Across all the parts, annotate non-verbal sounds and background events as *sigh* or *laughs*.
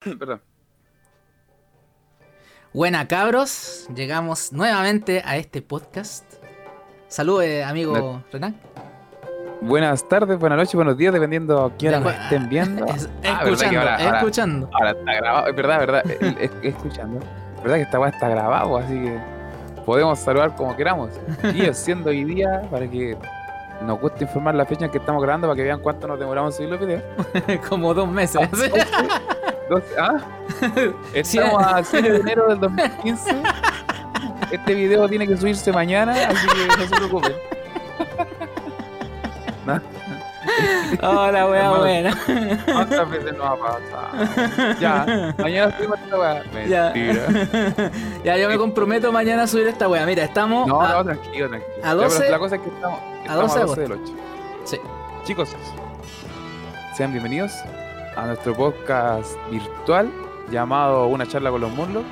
*coughs* Perdón. Buena cabros, llegamos nuevamente a este podcast. Saludos, amigo Renan. Buenas tardes, buenas noches, buenos días, dependiendo a quién nos estén viendo. *laughs* Es- Ah, ¿verdad escuchando, ahora- ahora- escuchando. Ahora está grabado, es verdad, verdad, es- es- escuchando. Es verdad que esta weá está grabado, así que podemos saludar como queramos. Y siendo hoy día, para que nos guste informar la fecha en que estamos grabando, para que vean cuánto nos demoramos en subir los videos. *laughs* Como dos meses. 12, ¿ah? *laughs* Estamos a 7 de enero del 2015. Este video tiene que subirse mañana, así que no se preocupen. *laughs* No, Hola, wea buena. ¿Cuántas veces nos ha pasado? Ya, mañana subimos esta weá. Ya. Mentira. *laughs* ya, yo me comprometo mañana a subir esta wea. Mira, estamos. No, a- no, tranquilo, tranquilo. a Ya, pero 12 la cosa es que estamos, estamos 12 a de 12 del 8. Sí. Chicos, sean bienvenidos a nuestro podcast virtual llamado Una charla con los Murlocs.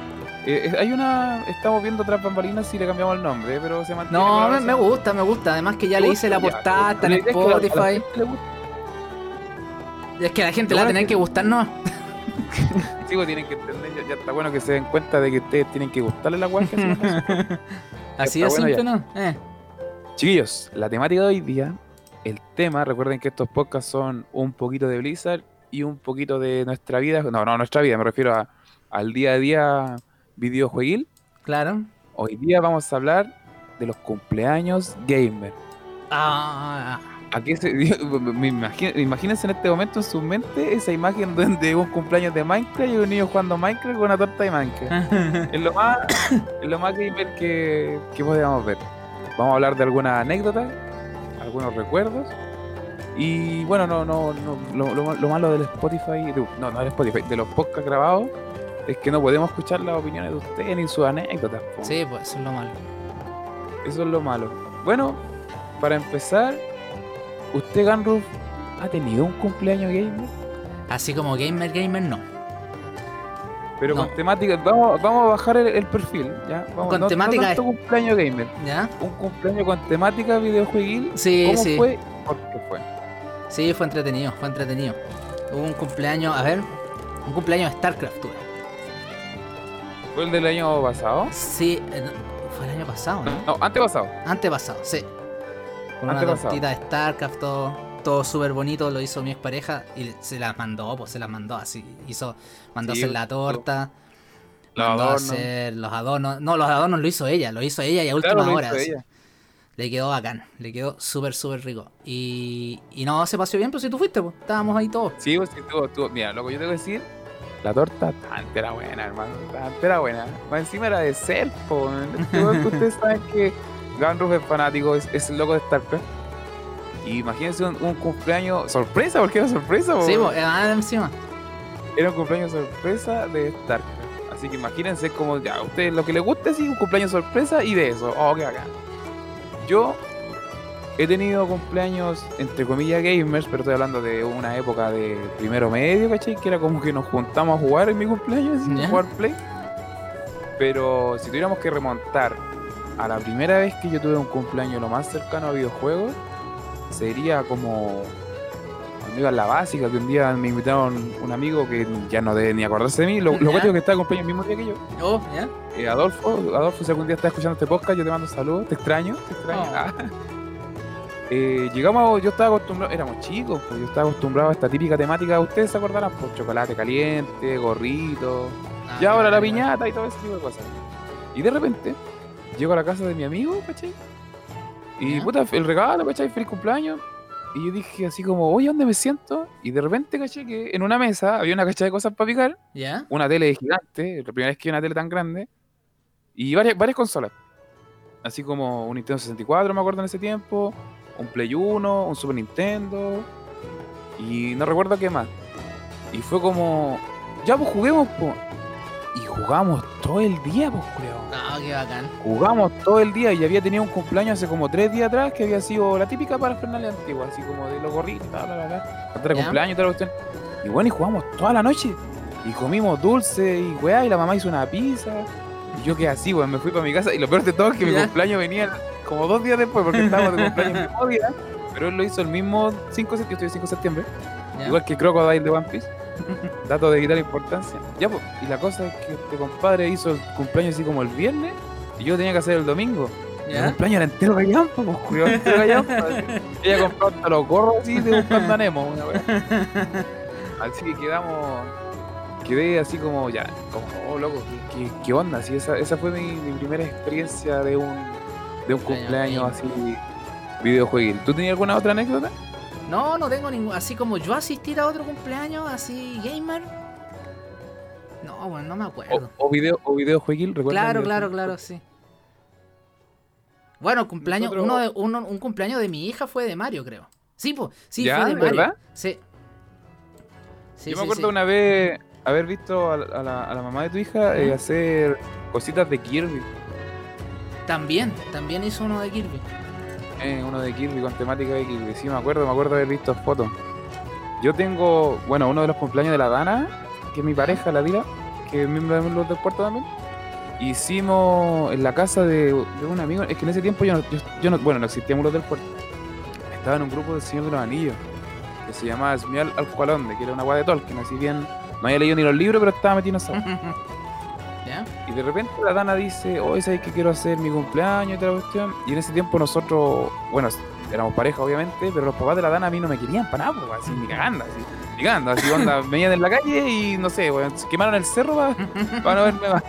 Eh, hay una. Estamos viendo otras bambalinas si le cambiamos el nombre, eh, pero se mantiene. No, la me, gusta, me gusta. Además que ya le hice la portada, está en la es que a la- la Spotify. gusta. Es que a la gente Lo le va a bueno tener es que gustar, ¿no? *laughs* Sí, pues, tienen que entender, ya, ya está bueno que se den cuenta de que ustedes tienen que gustarle la nosotros. *laughs* Así bueno simple, ¿no? Eh. Chiquillos, la temática de hoy día, el tema, recuerden que estos podcasts son un poquito de Blizzard y un poquito de nuestra vida, no, no nuestra vida, me refiero a- al día a día videojueguil. Claro. Hoy día vamos a hablar de los cumpleaños gamer. Ah, ¿A qué se, *laughs* me imagino- imagínense en este momento en su mente esa imagen donde un cumpleaños de Minecraft y un niño jugando Minecraft con una torta de Minecraft. *laughs* Es lo más, es lo más gamer que, que podemos ver. Vamos a hablar de algunas anécdotas, algunos recuerdos. Y bueno, no, no, no lo, lo- lo malo del Spotify, de- no, no del Spotify, de los podcasts grabados, es que no podemos escuchar las opiniones de ustedes ni sus anécdotas. po. sí, pues eso es lo malo. Eso es lo malo. Bueno, para empezar, ¿usted, Ganruf, ha tenido un cumpleaños gamer? Así como gamer, gamer, no. Pero No. con temática, vamos, vamos a bajar el, el perfil, ¿ya? Vamos, Con no- no temática tanto cumpleaños gamer. ¿Ya? un cumpleaños con temática videojueguil. Sí, ¿Cómo sí. fue? ¿Por qué fue? Sí, fue entretenido, fue entretenido. Hubo un cumpleaños, a ver, un cumpleaños de StarCraft tuve. ¿Fue el del año pasado? Sí, eh, fue el año pasado, ¿no? No, antepasado. Antepasado, sí. Con una tortita de StarCraft, todo, todo súper bonito, lo hizo mi expareja y se las mandó, pues se las mandó así. Hizo, mandó Sí, hacer la torta, Los mandó adornos. hacer los adornos. No, los adornos lo hizo ella, lo hizo ella y a última Claro, lo hora. hizo así. ella. Le quedó bacán, le quedó súper, súper rico. Y, y no, se pasó bien, pues si tú fuiste, pues estábamos ahí todos. Sí, pues sí, tuvo, tuvo- Mira, lo que yo tengo que decir, la torta tanta era buena, hermano. Tanta era buena. Más encima era de ser, po. Que ustedes *laughs* saben que Ganruf es fanático, es, es el loco de StarCraft. Y imagínense un, un cumpleaños sorpresa, porque era sorpresa, po. Sí, pues, ah, encima. Era un cumpleaños sorpresa de StarCraft. Así que imagínense como ya, a ustedes lo que les guste sí, un cumpleaños sorpresa y de eso. Oh, qué bacán. Yo he tenido cumpleaños entre comillas gamers, pero estoy hablando de una época de primero medio, ¿cachai? Que era como que nos juntamos a jugar en mi cumpleaños, a Ya. jugar play. Pero si tuviéramos que remontar a la primera vez que yo tuve un cumpleaños lo más cercano a videojuegos, sería como cuando iba a la básica, que un día me invitaron un amigo que ya no debe ni acordarse de mí, lo, lo cuento que estaba cumpleaños el mismo día que yo. Oh, ¿ya? Eh, Adolfo, Adolfo, si algún día estás escuchando este podcast, yo te mando saludos, te extraño, te extraño. Oh. Ah. *laughs* Eh, llegamos, yo estaba acostumbrado, éramos chicos, pues yo estaba acostumbrado a esta típica temática, ustedes se acordarán, pues chocolate caliente, gorrito, Ah, y ahora la piñata y todo ese tipo de cosas. Y de repente, llego a la casa de mi amigo, ¿cachai? Y Ya. puta, el regalo, ¿cachai? Feliz cumpleaños. Y yo dije así como, oye, ¿dónde me siento? Y de repente, ¿cachai? Que en una mesa había una cacha de cosas para picar ¿Ya? una tele gigante, la primera vez que vi una tele tan grande, y varias, varias consolas. Así como un Nintendo 64, me acuerdo en ese tiempo, un Play 1, un Super Nintendo, y no recuerdo qué más. Y fue como, ya pues juguemos, pues. Y jugamos todo el día, pues, culiao. Ah, qué bacán. Jugamos todo el día y había tenido un cumpleaños hace como tres días atrás que había sido la típica parafernalia antigua, así como de los gorritos. Cuando era Ya. cumpleaños y toda la cuestión. Y bueno, y jugamos toda la noche. Y comimos dulce y weá, y la mamá hizo una pizza. Y yo quedé así, weón, me fui para mi casa. Y lo peor de todo es que mi Ya. cumpleaños venía como dos días después, porque estábamos de cumpleaños el mismo día. Pero él lo hizo el mismo 5 de septiembre, yo estoy el 5 de septiembre. ¿Ya? Igual que Crocodile de One Piece. *laughs* dato de vital importancia. Ya, pues, y la cosa es que este compadre hizo el cumpleaños así como el viernes y yo tenía que hacer el domingo. El ¿Ya? cumpleaños era entero gallampa, pues, cuidado, *laughs* entero gallampa. Ella compró hasta los gorros así de buscando Nemo, una wea. *laughs* Así que quedamos. Quedé así como ya, como, oh loco, ¿qué, qué, qué onda? Así, esa, esa fue mi, mi primera experiencia de un, de un cumpleaños así videojueguil. ¿Tú tenías alguna otra anécdota? No, no tengo ningún. Así como yo asistir a otro cumpleaños, así gamer. No, bueno, no me acuerdo. o video, o videojueguil. Claro, claro, claro, sí. Bueno, cumpleaños, Nosotros- uno de, uno- un cumpleaños de mi hija fue de Mario, creo. Sí, pues, sí, ¿Ya? fue de Mario. ¿Verdad? Sí. Sí, Yo sí, me acuerdo sí. una vez haber visto a la, a la- a la mamá de tu hija eh, hacer cositas de Kirby. También, también hizo uno de Kirby. Eh, uno de Kirby con temática de Kirby. Sí, me acuerdo, me acuerdo haber visto fotos. Yo tengo, bueno, uno de los cumpleaños de la Dana, que es mi pareja, la Dira, que es miembro de los del puerto también. Hicimos en la casa de, de un amigo, es que en ese tiempo yo no, yo, no- bueno, no existíamos los del puerto. Estaba en un grupo del Señor de los Anillos, que se llamaba Esmial Alcualonde, que era una guay de Tolkien, así bien, no había leído ni los libros, pero estaba metido en *laughs* ¿Ya? y de repente la Dana dice, oh, ¿sabes que quiero hacer mi cumpleaños y toda la cuestión? Y en ese tiempo nosotros, bueno, éramos pareja obviamente, pero los papás de la Dana a mí no me querían para nada, pues, así, ni cagando, así, ni cagando, así, onda, *laughs* venían en la calle y no sé, weón, se quemaron el cerro para, no verme más.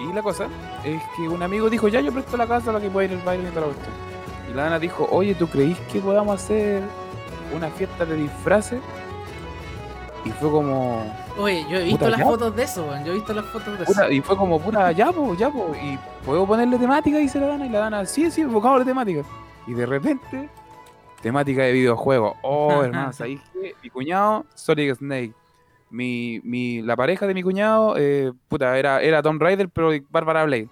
Y la cosa es que un amigo dijo, ya yo presto la casa para que pueda ir el baile y toda la cuestión. Y la Dana dijo, oye, ¿tú creís que podamos hacer una fiesta de disfraces? Y fue como, Oye, yo he visto las ¿ya? fotos de eso, weón. Yo he visto las fotos de eso. Y fue como, puta, ya, po, ya, po. Y puedo ponerle temática, dice la Dana. Y la Dana, sí, sí, enfocado la temática. Y de repente, temática de videojuegos. Oh, hermano, ¿sabéis qué? Mi cuñado, Solid Snake. Mi, mi, la pareja de mi cuñado, eh, puta, era, era Tomb Raider, pero Bárbara Blade.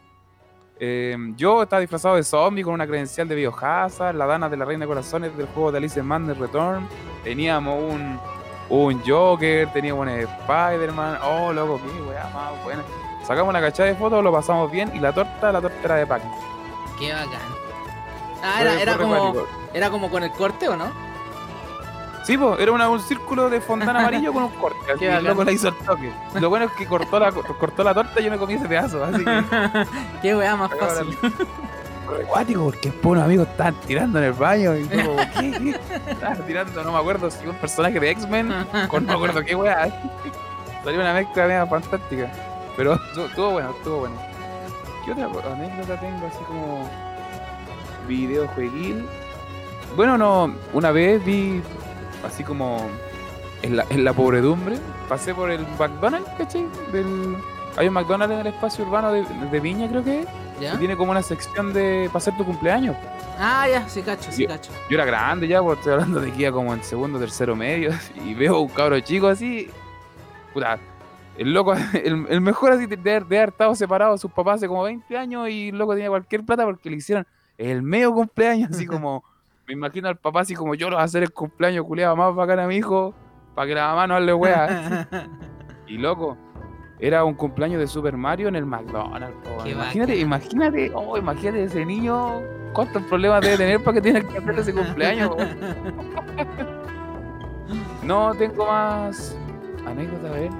Eh, yo estaba disfrazado de zombie con una credencial de Biohazard, la Dana de la Reina de Corazones del juego de Alice in Return. Teníamos un, un Joker, teníamos un Spider-Man. Oh, loco, qué weá más buena. Sacamos una cachada de fotos, lo pasamos bien y la torta, la torta era de pack. Qué bacán. Ah, era, era como, era como con el corte, ¿o no? Sí, pues, era una- un círculo de fondana *laughs* amarillo con un corte. Así, el loco la hizo el toque. Lo bueno es que cortó la, cortó la torta y yo me comí ese pedazo. Así que *laughs* Qué weá más fácil. Acuático porque después unos amigos estaban tirando en el baño y como, ¿qué? Estaban tirando, no me acuerdo si un personaje de X-Men con no me acuerdo qué weá. Salió una mezcla media fantástica. Pero estuvo bueno, estuvo bueno. ¿Qué otra anécdota tengo así como videojueguil? Bueno, no, una vez vi así como en la, en la pobredumbre, pasé por el McDonald's, ¿cachai? Del, hay un McDonald's en el espacio urbano de, de Viña, creo que es, ¿Ya? que tiene como una sección de para hacer tu cumpleaños. Ah, ya, sí cacho, sí Yo- cacho. Yo era grande ya, pues estoy hablando de que iba como en segundo, tercero medio, *laughs* y veo un cabro chico así, puta, el loco, *laughs* el, el mejor así de, de de haber estado separado de sus papás hace como 20 años y el loco tenía cualquier plata porque le hicieron el medio cumpleaños, así como, *laughs* me imagino al papá así como yo lo voy a hacer el cumpleaños culiado más bacán a mi hijo, para que la mamá no hable wea. Y loco, era un cumpleaños de Super Mario en el McDonald's. Qué imagínate, bacán. imagínate, oh, imagínate ese niño, cuántos problemas debe tener para que tenga que hacer ese cumpleaños. *laughs* No tengo más anécdotas, a ver.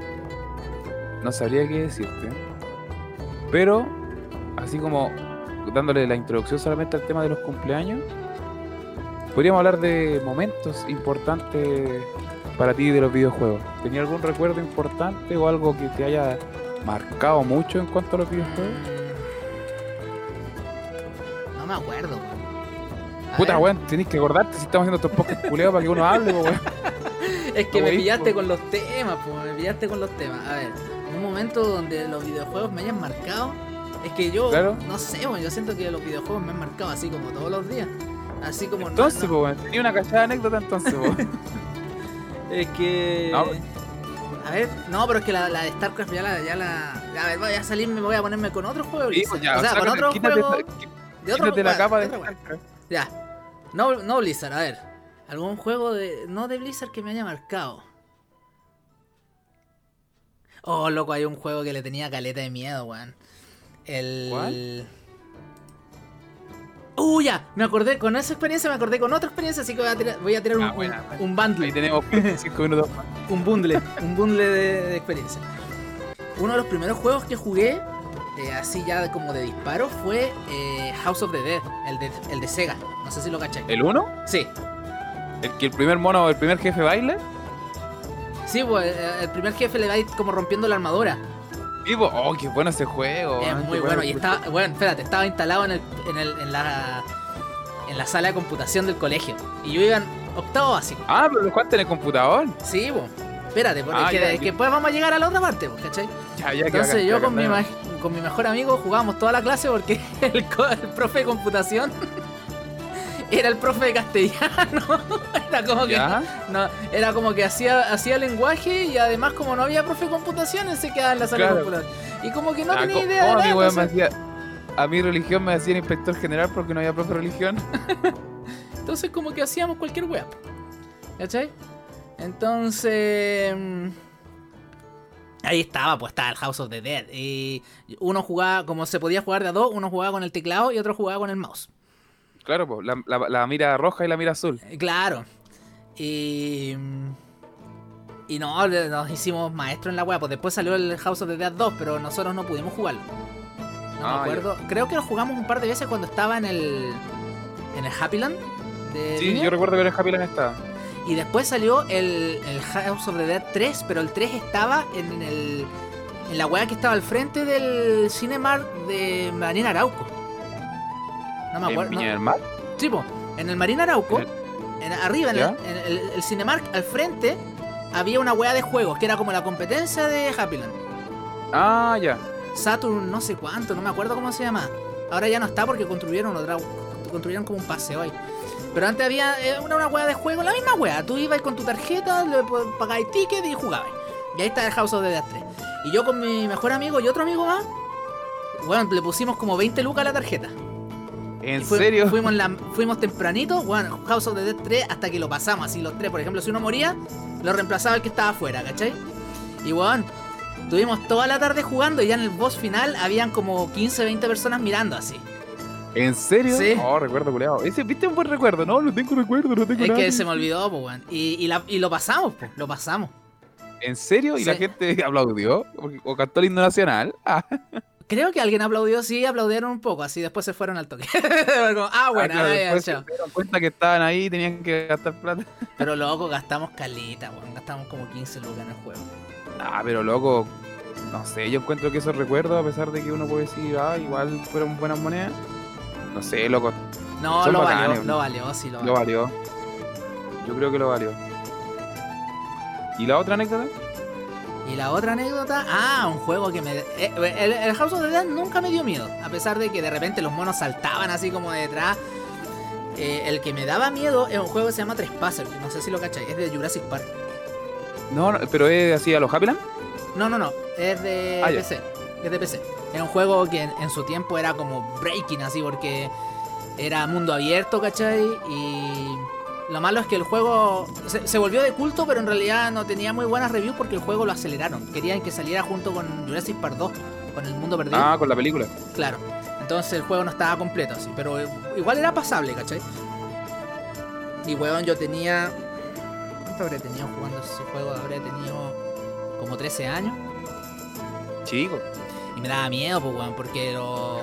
No sabría qué decirte. Pero, así como dándole la introducción solamente al tema de los cumpleaños, podríamos hablar de momentos importantes para ti de los videojuegos. ¿Tenía algún recuerdo importante o algo que te haya marcado mucho en cuanto a los videojuegos? No me acuerdo, weón. Puta, weón, tenés que acordarte si estamos haciendo estos podcasts culeados para que uno hable, weón. *laughs* Es que no me pillaste con los temas, pues, me pillaste con los temas. A ver, un momento donde los videojuegos me hayan marcado, es que yo, Claro. no sé, weón, yo siento que los videojuegos me han marcado así como todos los días. Así como no- Entonces, no- po, weón, tenía una cachada de anécdota entonces, po. *laughs* Es que. No. A ver, no, pero es que la, la de StarCraft ya la, ya la. A ver, voy a salirme, voy a ponerme con otro juego. Sí, pues ya, o sea, con otro quítate, juego. De otro quítate la bueno, capa de otro juego. StarCraft. Ya. No, no Blizzard, a ver. Algún juego de. No de Blizzard que me haya marcado. Oh, loco, hay un juego que le tenía caleta de miedo, weón. El. ¿Cuál? Uh, ya, me acordé, con esa experiencia me acordé con otra experiencia, así que voy a tirar, voy a tirar Ah, un, buena, un, un bundle. Ahí tenemos *laughs* 5 minutos un bundle, un bundle de, de experiencia. Uno de los primeros juegos que jugué, eh, así ya como de disparo, fue eh, House of the Dead, el de, el de Sega. No sé si lo cacháis. ¿El 1? Sí, ¿El que el primer mono, el primer jefe baila? sí, pues, el primer jefe le va a ir como rompiendo la armadura. Oh, qué bueno ese juego. Es muy bueno. Y estaba, bueno, espérate, estaba instalado en, el, en, el, en, la, en la sala de computación del colegio. Y yo iba en octavo básico. Ah, pero lo jugaste en el computador. Sí, pues. Espérate, porque Ah, es que, ya, es que ya. después vamos a llegar a la otra parte, pues, ¿cachai? Ya, Entonces yo con mi, con mi mejor amigo jugábamos toda la clase porque *laughs* el, el profe de computación era el profe de castellano. *laughs* era como que no, era como que hacía, hacía lenguaje y además como no había profe de computación, él se quedaba en la sala Claro. de computación. Y como que no Ah, tenía idea de ¿cómo a nada. entonces- hacía- A mi religión me hacía el inspector general porque no había profe de religión. *laughs* Entonces como que hacíamos cualquier wea. ¿Cachai? Entonces... mm, Ahí estaba, pues estaba el House of the Dead. Y uno jugaba, como se podía jugar de a dos, uno jugaba con el teclado y otro jugaba con el mouse. Claro, pues, la, la- la mira roja y la mira azul. Eh, Claro. Y... mm, Y no, nos hicimos maestros en la wea. Pues después salió el House of the Dead 2, pero nosotros no pudimos jugarlo. No Ah, me acuerdo. Creo que lo jugamos un par de veces cuando estaba en el... En el Happyland. De Sí, yo recuerdo ver el Happy Land estaba. Y después salió el, el House of the Dead 3, pero el 3 estaba en el en la weá que estaba al frente del Cinemark de Marina Arauco. No me ¿En acuerdo. Viña no- del Mar? Sí, po, en el Marina Arauco, En en- arriba, en, el, en el- el Cinemark al frente, había una weá de juegos que era como la competencia de Happyland. Ah, ya. Saturn, no sé cuánto, no me acuerdo cómo se llama. Ahora ya no está porque construyeron otra, construyeron como un paseo ahí. Pero antes había eh, una, una weá de juego, la misma weá. Tú ibas con tu tarjeta, le pagabas ticket y jugabas. Y ahí está el House of the Dead 3. Y yo con mi mejor amigo y otro amigo más, bueno, le pusimos como 20 lucas a la tarjeta. ¿En serio? Fuimos, la- fuimos tempranito, bueno, House of the Dead 3 hasta que lo pasamos, así los tres. Por ejemplo, si uno moría, lo reemplazaba el que estaba afuera, ¿cachai? Y weón, tuvimos toda la tarde jugando y ya en el boss final habían como 15, 20 personas mirando así. ¿En serio? Sí. Oh, recuerdo, culeado. Ese, ¿viste un buen recuerdo? No, no tengo recuerdo, no tengo Es que se me olvidó, pues, weón. Y, y, la- y lo pasamos, pues, lo pasamos. ¿En serio? ¿Y la gente *laughs* aplaudió? ¿O- ¿O cantó el himno nacional? Ah, *laughs* Creo que alguien aplaudió, sí, aplaudieron un poco, así después se fueron al toque. *laughs* Como, ah, bueno, claro, ah, ya, después chao. se dieron cuenta que estaban ahí y tenían que gastar plata. *laughs* Pero loco, gastamos calita, weón. Gastamos como 15 lucas en el juego. Ah, pero loco, no sé, yo encuentro que esos recuerdos, a pesar de que uno puede decir, ah, igual fueron buenas monedas, no sé, loco, No, Son lo bacanes, valió, weón. lo valió, sí, lo lo valió. valió. Yo creo que lo valió. ¿Y la otra anécdota? Y la otra anécdota, ah, un juego que me... eh, el, el House of the Dead nunca me dio miedo, a pesar de que de repente los monos saltaban así como de detrás. Eh, el que me daba miedo es un juego que se llama Trespasser, no sé si lo cacháis, es de Jurassic Park. No, no, pero es así a los Happyland. No, no, no, es de Ah. PC, es de PC. Es un juego que en, en su tiempo era como breaking así, porque era mundo abierto, ¿cachai? Y lo malo es que el juego se, se volvió de culto, pero en realidad no tenía muy buenas reviews porque el juego lo aceleraron. Querían que saliera junto con Jurassic Park 2, con el mundo perdido. Ah, con la película. Claro. Entonces el juego no estaba completo así, pero igual era pasable, ¿cachai? Y weón, yo tenía. ¿Cuánto habré tenido jugando ese juego? Habré tenido como 13 años. Chico. Y me daba miedo, pues, weón, porque los,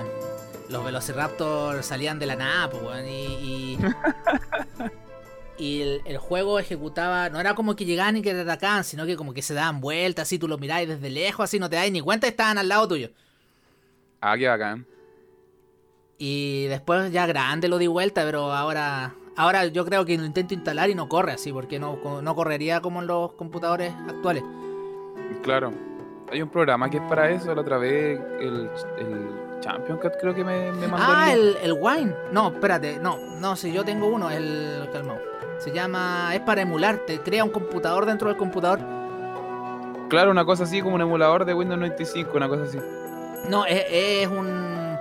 los Velociraptor salían de la nada, pues, weón. Y, y, *laughs* y el, el juego ejecutaba, no era como que llegaban y que te atacaban, sino que como que se daban vueltas, así tú los mirabas desde lejos, así no te das ni cuenta estaban al lado tuyo. Ah, qué bacán. Y después ya grande lo di vuelta, pero ahora ahora yo creo que lo intento instalar y no corre así, porque no, no correría como en los computadores actuales. Claro. Hay un programa que es para eso, la otra vez, el, el Champion Cat creo que me, me mandó Ah, el, el Wine. No, espérate, no, no, si yo tengo uno, el calmado. Se llama, es para emular, te crea un computador dentro del computador. Claro, una cosa así como un emulador de Windows 95, una cosa así. No, es, es un...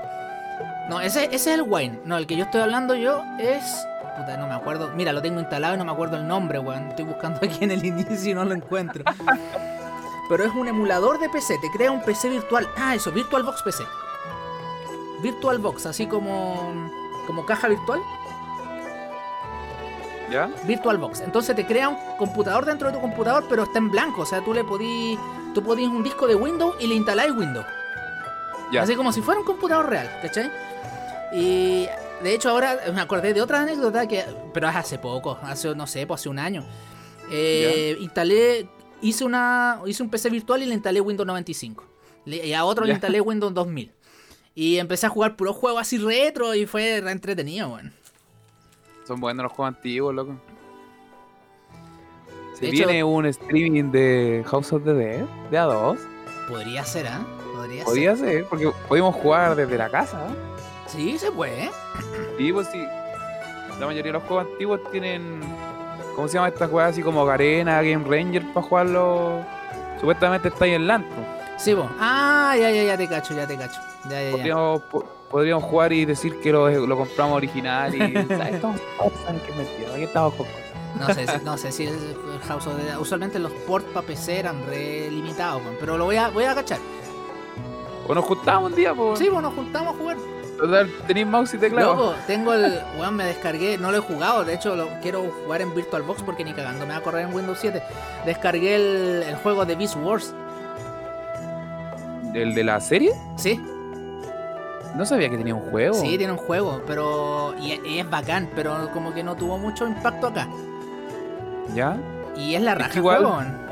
No, ese, ese es el Wine. No, el que yo estoy hablando yo es... Puta, no me acuerdo. Mira, lo tengo instalado y no me acuerdo el nombre, weón. Estoy buscando aquí en el inicio y no lo encuentro. *laughs* Pero es un emulador de PC. Te crea un PC virtual. Ah, eso, VirtualBox PC. VirtualBox, así como... Como caja virtual. ¿Ya? VirtualBox. Entonces te crea un computador dentro de tu computador, pero está en blanco. O sea, tú le podís. Tú podís un disco de Windows y le instaláis Windows. Ya. Así como si fuera un computador real, ¿cachai? Y de hecho ahora me acordé de otra anécdota que. Pero es hace poco, hace, no sé, pues hace un año. Eh, instalé. Hice una. Hice un PC virtual y le instalé Windows 95. Le- y a otro le instalé Windows 2000. Y empecé a jugar puros juegos así retro y fue re entretenido, weón. Son buenos los juegos antiguos, loco. Se hecho- viene un streaming de House of the Dead, de A2. Podría ser, ¿ah? Podría ser. Podría ser, porque podemos jugar desde la casa. ¿eh? Sí, se puede. Y pues sí, la mayoría de los juegos antiguos tienen, ¿cómo se llama estas juegas así como Garena, Game Ranger para jugarlo? Supuestamente está ahí en LAN. Sí, vos. Ah, ya, ya, ya te cacho, ya te cacho. Ya, ya, ya. Podríamos, podríamos jugar y decir que lo, lo compramos original y *laughs* ¿sabes? Estamos- saben que es mentira, aquí estamos con cosas. No sé, si- no sé si el House of the Usualmente los ports para PC eran re limitados, pero lo voy a, voy a cachar. O nos juntamos un día, pues. Sí, pues nos juntamos a jugar. Tenéis mouse y teclado. Loco, tengo el. Weón, me descargué, no lo he jugado, de hecho lo quiero jugar en VirtualBox porque ni cagando me va a correr en Windows 7. Descargué el, el juego de Beast Wars. ¿El de la serie? Sí, No sabía que tenía un juego. sí, tiene un juego, pero. Y, y es bacán, pero como que no tuvo mucho impacto acá. ¿Ya? Y es la raja el igual- juego, weón.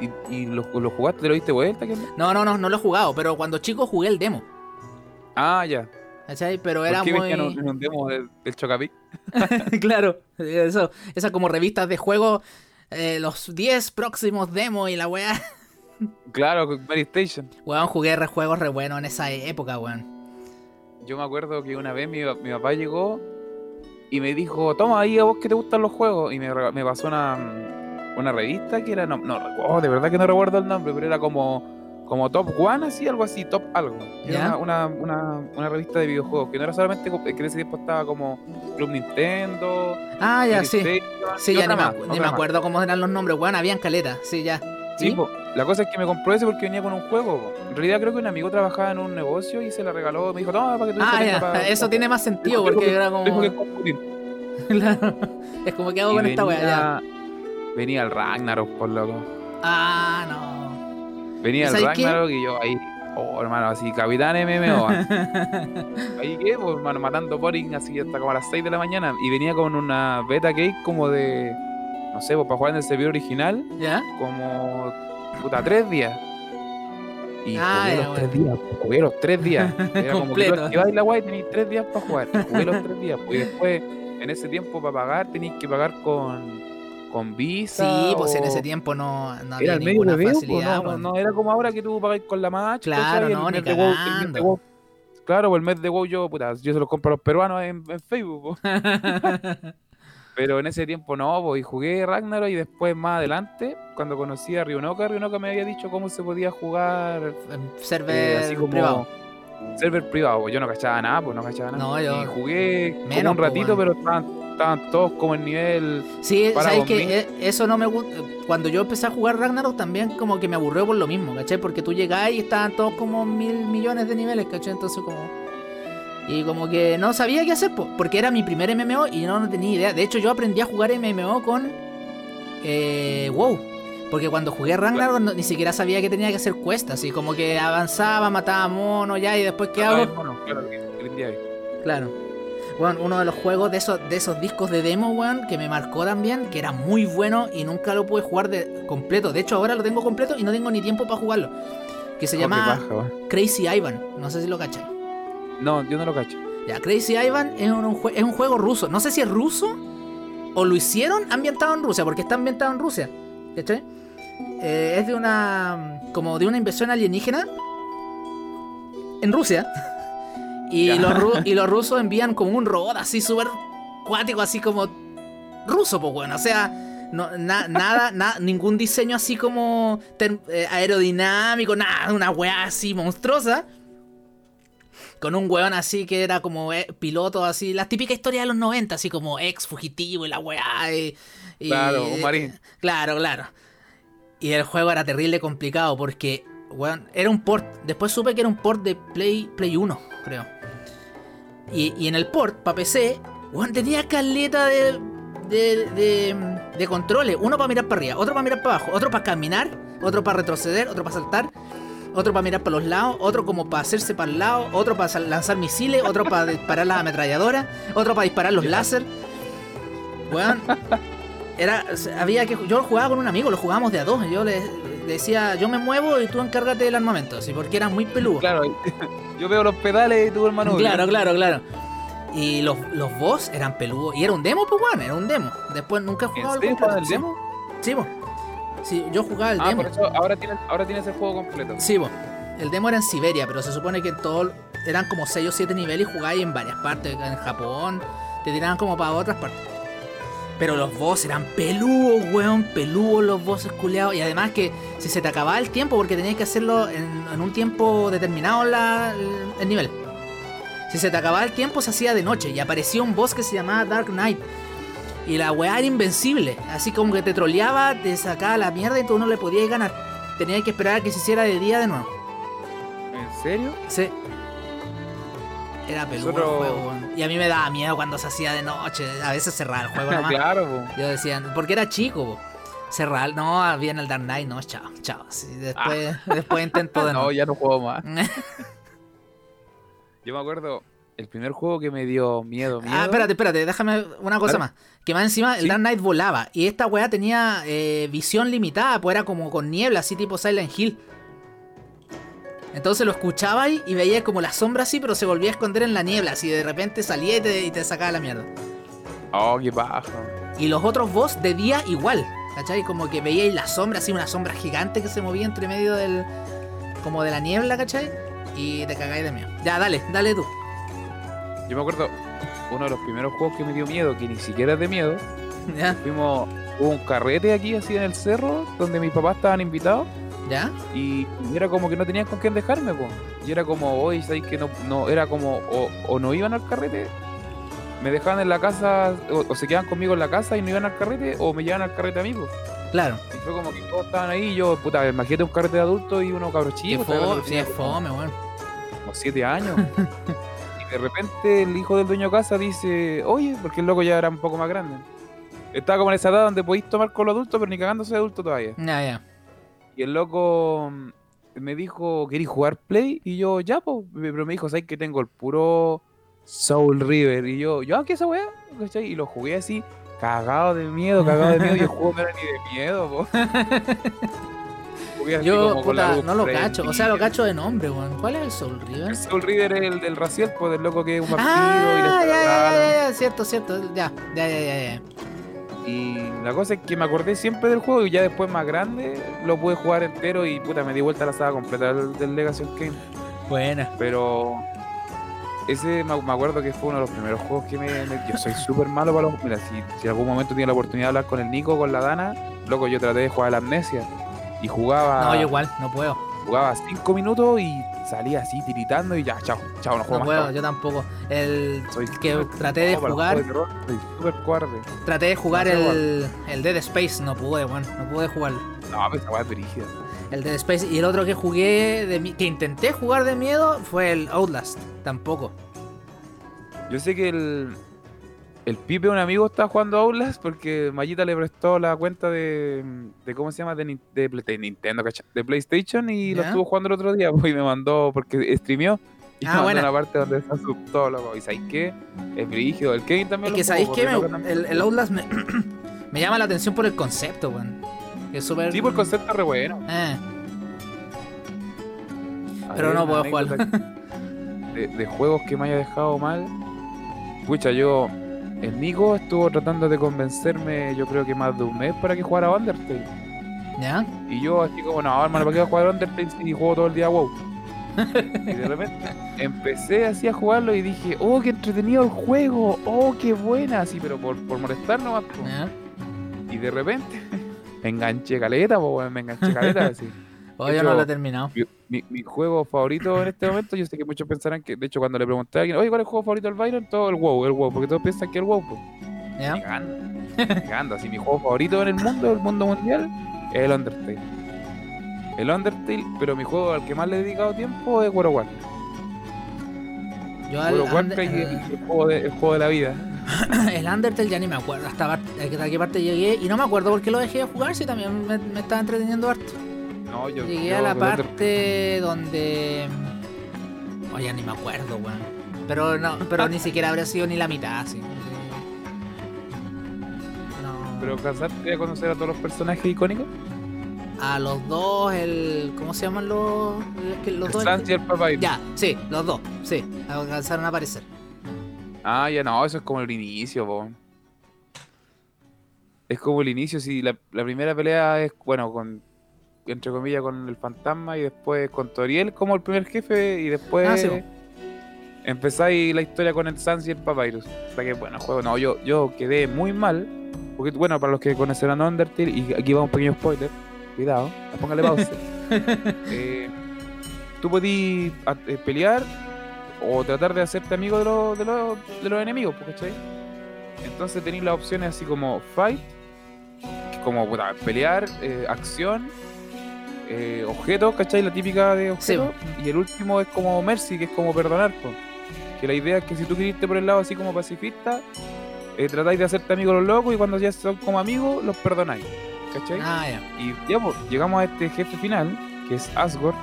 ¿Y, y lo, lo jugaste? ¿Te lo diste vuelta? No, no, no, no lo he jugado, pero cuando chico jugué el demo. Ah, ya. ¿Cachai? Pero ¿Por era qué muy. un, en un demo del, del Chocapic? *laughs* claro, eso, esas como revistas de juego, eh, los 10 próximos demos y la weá. Claro, con Mary Station. Weón, jugué re juegos re buenos en esa época, weón. Yo me acuerdo que una vez mi, mi papá llegó y me dijo, toma ahí a vos que te gustan los juegos. Y me, me pasó una, una revista que era, no, no recuerdo, de verdad que no recuerdo el nombre, pero era como, como Top One, así, algo así, Top algo. Era una, una, una, una revista de videojuegos, que no era solamente, que en ese tiempo estaba como Club Nintendo. Ah, ya, sí. Sí, ya ni, me, ni me más. acuerdo cómo eran los nombres, weón, habían caleta, sí, ya. Sí, ¿Sí? po. La cosa es que me compró ese porque venía con un juego. po. En realidad creo que un amigo trabajaba en un negocio y se la regaló. Me dijo, toma, para que tú Ah, ya, para- eso tiene más sentido porque era como... que es. *laughs* Claro. Es como que hago Y con esta weá, ya. venía, venía el Ragnarok, por loco. Ah, no. Venía el ¿Sabes qué? Ragnarok y yo ahí, oh hermano, así, Capitán MMO. *laughs* ahí qué, pues hermano, matando Boring así hasta como a las 6 de la mañana. Y venía con una beta cake como de, no sé, pues para jugar en el servidor original, ¿Ya? como, puta, tres días. Y Ah, jugué los tres días, pues, jugué los tres días. *laughs* Era como que tú activabas la guay y tenías tres días para jugar. Y Jugué los tres días. pues, Y después, en ese tiempo, para pagar, tenías que pagar con, con Visa. Sí, pues en o- ese tiempo no, no había ninguna veo, facilidad, no, no, weón. no era como ahora que tú pagas con la match. Claro, no, ni WoW- cagando. WoW- Claro, pues el mes de WoW yo, puta, yo se los compro a los peruanos en, en Facebook. *laughs* Pero en ese tiempo no, pues, y jugué Ragnarok y después más adelante, cuando conocí a Ryunoka, Ryunoka me había dicho cómo se podía jugar En eh, server así como privado. server privado. pues, Yo no cachaba nada, pues no cachaba nada. No, yo- Y jugué como menos, un pues, ratito, pero estaban, estaban todos como en nivel Sí, sabes que eh, eso no me gusta. Cuando yo empecé a jugar Ragnarok también como que me aburrió por lo mismo, ¿cachai? Porque tú llegás y estaban todos como mil millones de niveles, ¿cachai? Entonces como... Y como que no sabía qué hacer, po, porque era mi primer MMO y no, no tenía idea. De hecho yo aprendí a jugar MMO con... Eh, WoW. Porque cuando jugué Ragnarok no- ni siquiera sabía que tenía que hacer cuestas. Así como que avanzaba, mataba monos ya y después qué hago. Bueno, claro. Claro. Bueno, uno de los juegos de esos, de esos discos de demo, weón, que me marcó también, que era muy bueno y nunca lo pude jugar de completo. De hecho, ahora lo tengo completo y no tengo ni tiempo para jugarlo. Que se Oh, llama. Crazy Ivan. No sé si lo cachai. No, yo no lo cacho. Ya, Crazy Ivan es un, un es un juego ruso. No sé si es ruso o lo hicieron ambientado en Rusia, porque está ambientado en Rusia. ¿Cachai? Eh, es de una. como de una inversión alienígena en Rusia. *laughs* Y Ya. los, ru- y los rusos envían como un robot así súper cuático, así como ruso, pues bueno. O sea, no, na- nada, *laughs* na- ningún diseño así como eh, aerodinámico, nada, una weá así monstruosa. Con un weón así que era como eh, piloto, así, la típica historia de los 90, así como ex fugitivo y la weá. Y, y- Claro, un marín. Claro, claro. Y el juego era terrible complicado porque, weón, era un port. Después supe que era un port de Play, Play 1, creo. Y, y en el port, para PC, Weón, tenía caleta de, de, de, de controles. Uno para mirar para arriba, otro para mirar para abajo, otro para caminar, otro para retroceder, otro para saltar, otro para mirar para los lados, otro como para hacerse para el lado, otro para lanzar misiles, otro para disparar las ametralladoras, otro para disparar los láser. Weón, era, había que, yo jugaba con un amigo, lo jugábamos de a dos. Yo le, decía, yo me muevo y tú encárgate del armamento, así porque era muy peludo. Claro, *laughs* yo veo los pedales y tú el manubrio. Claro, claro, claro. Y los, los boss eran peludos. Y era un demo, pues bueno, era un demo. Después nunca he ¿En jugado el completo. el demo? Sí, po. Sí, yo jugaba el Ah, demo. por eso ahora tienes, ahora tienes el juego completo. Sí, po. El demo era en Siberia, pero se supone que todo eran como 6 o 7 niveles y jugáis en varias partes. En Japón, te tiraban como para otras partes. Pero los boss eran peludos, weón, peludos los bosses culeados. Y además que si se te acababa el tiempo, porque tenías que hacerlo en, en un tiempo determinado la- el, el nivel. Si se te acababa el tiempo, se hacía de noche y aparecía un boss que se llamaba Dark Knight. Y la weá era invencible. Así como que te troleaba, te sacaba la mierda y tú no le podías ganar. Tenías que esperar a que se hiciera de día de nuevo. ¿En serio? Sí. Era peludo Nosotros- el juego. Y a mí me daba miedo cuando se hacía de noche. A veces cerraba el juego *laughs* nomás. claro. Yo decía, porque era chico, cerrar, no, viene el Dark Knight, no, chao, chao. Sí, después, después intento de *laughs* No, nuevo. ya no juego más. *laughs* Yo me acuerdo, el primer juego que me dio miedo, miedo. Ah, espérate, espérate, déjame una cosa más. Que más encima el. Dark Knight volaba. Y esta weá tenía eh, visión limitada, pues era como con niebla, así tipo Silent Hill. Entonces lo escuchaba y veía como la sombra así, pero se volvía a esconder en la niebla, así de repente salía y te, y te sacaba la mierda. Oh, qué baja. Y los otros boss de día igual, ¿cachai? Como que veíais la sombra, así una sombra gigante que se movía entre medio del. como de la niebla, ¿cachai? Y te cagáis de miedo. Ya, dale, dale tú. Yo me acuerdo, uno de los primeros juegos que me dio miedo, que ni siquiera es de miedo, ¿Ya? fuimos, hubo un carrete aquí así en el cerro, donde mis papás estaban invitados, ¿Ya? y era como que no tenían con quién dejarme, po. Y era como, hoy, ¿sabes que no, no, era como, o, o no iban al carrete, me dejaban en la casa, o, o se quedaban conmigo en la casa y no iban al carrete, o me llevaban al carrete a mí, po. Claro. Y fue como que todos estaban ahí, y yo, puta, imagínate un carrete de adultos y uno cabro chico, fome, sí, es fome, weón. como siete años. *laughs* de repente el hijo del dueño de casa dice, oye, porque el loco ya era un poco más grande. Estaba como en esa edad donde podéis tomar con los adultos, pero ni cagándose de adulto todavía. Ya, ya. Y el loco mm, me dijo, ¿queréis jugar Play? Y yo, ya, pues. Pero me dijo, ¿sabes que tengo el puro Soul River? Y yo, ¿ya qué esa weá? ¿Cachai? Y lo jugué así, cagado de miedo, cagado de miedo. Y el juego no era ni de miedo, po. *laughs* Yo, como con la puta, no lo cacho. O sea, lo cacho de nombre, weón. ¿Cuál es el Soul River? El Soul River es el del Raciel, pues del loco que es un vampiro Ah, y ya, ya, ya, ya, cierto, cierto. Ya, ya, ya, ya. ya. Y la cosa es que me acordé siempre del juego y ya después más grande lo pude jugar entero y puta me di vuelta a la saga completa del, Legacy of Kain. Buena. Pero ese me, acuerdo que fue uno de los primeros juegos que me. me- yo soy súper malo para los. Mira, si, si en algún momento tenía la oportunidad de hablar con el Nico, con la Dana, loco, yo traté de jugar a la amnesia. Y jugaba. No, yo igual, no puedo. Jugaba cinco minutos y salía así tiritando y ya, chao, chao, no juego No más. puedo, chao. yo tampoco. El Soy que traté de jugar, súper cobarde. traté de jugar No sé, el, el Dead Space, no pude, weón, no pude jugarlo. No, pero esa weá es brígida. El Dead Space y el otro que jugué, de mi- que intenté jugar de miedo fue el Outlast, tampoco. Yo sé que el, el Pipe, un amigo, está jugando Outlast porque Mayita le prestó la cuenta de, de ¿cómo se llama? De, de, Nintendo, ¿cachai? De PlayStation y lo estuvo jugando el otro día *laughs* pues, y me mandó, porque streameó. Y Ah, me mandó una parte donde está su todo loco. ¿Y sabéis qué? Es brígido. El Kevin también Es lo que sabéis el loco también el, el. Outlast me, *clears throat* me llama la atención por el concepto, weón. Es súper. Sí, por el concepto re bueno. Eh, Pero ver, no puedo anécdota *laughs* De, de juegos que me haya dejado mal. Escucha, yo. El Nico estuvo tratando de convencerme, yo creo que más de un mes para que jugara Undertale. ¿Ya? Y yo así como, no, hermano, ¿para qué voy a jugar Undertale si juego todo el día WoW? y de repente *laughs* empecé así a jugarlo y dije, oh, qué entretenido el juego, oh, qué buena, así, pero por, por molestar nomás. po. ¿Ya? Y de repente me *laughs* enganché caleta, weón, me enganché caleta, así. *laughs* Oh, De yo no lo he terminado. Mi, mi- mi juego favorito en este momento, yo sé que muchos pensarán que, de hecho, cuando le pregunté a alguien, oye, ¿cuál es el juego favorito del Byron? Todo el WoW, el WoW, porque todos piensan que el WoW, pues. ¿Ya? Llegando, así mi juego favorito en el mundo, el mundo mundial, es el Undertale. El Undertale, pero mi juego al que más le he dedicado tiempo es World of Warcraft. Yo al, World of Warcraft es eh, el juego de, el juego de la vida. *clears throat* el Undertale ya ni me acuerdo hasta, hasta qué parte llegué y no me acuerdo por qué lo dejé de jugar si también me, me estaba entreteniendo harto. No, yo. Llegué yo a la parte donde. Oye, ni me acuerdo, weón. Pero no, pero ni siquiera habría sido ni la mitad, así. No. Pero alcanzaste a conocer a todos los personajes icónicos. A los dos, el. ¿Cómo se llaman los. los El dos? Sans y el Papyrus. Ya, sí, los dos, sí. Alcanzaron a aparecer. Ah, ya no, eso es como el inicio, po. Es como el inicio, si la, la primera pelea es, bueno, con, entre comillas, con el fantasma y después con Toriel como el primer jefe y después Ah, sí, empezáis la historia con el Sans y el Papyrus. O sea que, bueno, juego, no, yo, yo quedé muy mal, porque, bueno, para los que conocerán Undertale, y aquí va un pequeño spoiler, cuidado, póngale pausa. *laughs* Eh, tú podías eh, pelear o tratar de hacerte amigo de, los de, los de los enemigos, ¿cachai? Entonces tenéis las opciones así como fight, como puta, pelear, eh, acción, eh, objetos, ¿cachai? La típica de Sí, objetos. Y el último es como mercy, que es como perdonar, pues. Que la idea es que si tú queriste por el lado así como pacifista, eh, tratáis de hacerte amigo de los locos y cuando ya son como amigos, los perdonáis. ¿Cachai? Ah, ya. Y pues, llegamos a este jefe final, que es Asgore.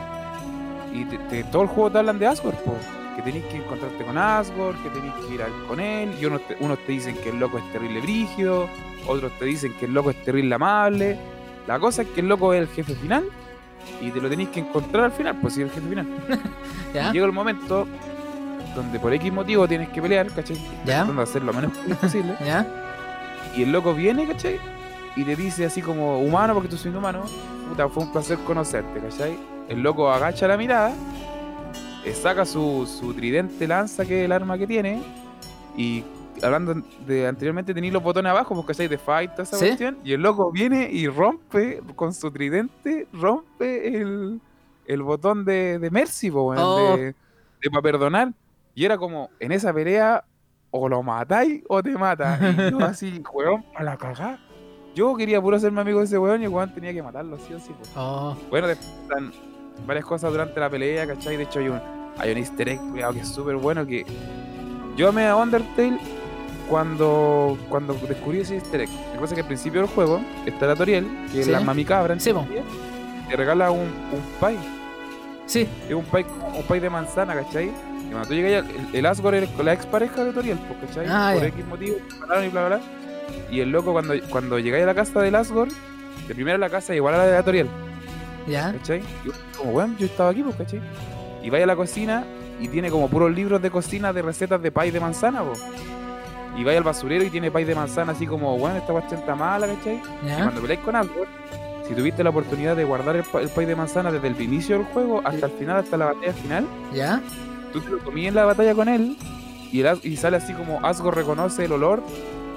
Y te- te- todo el juego te hablan de Asgore, po. Que tenéis que encontrarte con Asgore, que tenéis que ir a con él. Y unos te, unos te dicen que el loco es terrible brígido, otros te dicen que el loco es terrible amable. La cosa es que el loco es el jefe final y te lo tenéis que encontrar al final, pues si el jefe final. *laughs* Ya. Llega el momento donde por X motivo tienes que pelear, ¿cachai? Ya. Tratando de hacer lo menos *laughs* posible. ¿Ya? Y el loco viene, ¿cachai? Y te dice así como humano, porque tú soy humano, puta, fue un placer conocerte, ¿cachai? El loco agacha la mirada, eh, saca su, su tridente lanza, que es el arma que tiene, y hablando de anteriormente tenéis los botones abajo, porque ¿cachai? De fight, toda esa Sí. cuestión, y el loco viene y rompe con su tridente, rompe el, el botón de, de Mercy, po, weón, Oh. de, de para perdonar. Y era como, en esa pelea, o lo matáis o te mata. Y yo *laughs* así, weón, a la cagada. Yo quería puro hacerme amigo de ese weón y el weón tenía que matarlo, sí o sí. po. Oh, Bueno, después están varias cosas durante la pelea, ¿cachai? De hecho hay un, hay un easter egg, cuidado, que es súper bueno, que yo amé a Undertale cuando, cuando descubrí ese easter egg. La cosa es que al principio del juego está la Toriel, que es Sí. la mami cabra, Sí, te regala un, un pie. sí, Es un pie, un pie de manzana, ¿cachai? Y cuando tú llegas, el, el Asgore es la ex pareja de Toriel, ¿cachai? Ah, Por. X motivo, y bla, bla, bla. Y el loco, cuando, cuando llegáis a la casa del Asgore, de primero la casa es igual a la de la Toriel, ya. ¿cachai? Y como, weón, yo estaba aquí, pues, ¿cachai? Y vaya a la cocina y tiene como puros libros de cocina de recetas de pie de manzana, pues. Y vaya al basurero y tiene pie de manzana así como, weón, esta cuestión está mala, ¿cachai? Y cuando peleáis con Asgore, si tuviste la oportunidad de guardar el, el pie de manzana desde el inicio del juego hasta el final, hasta la batalla final, Ya. tú te lo comí en la batalla con él y, el As- y sale así como Asgore reconoce el olor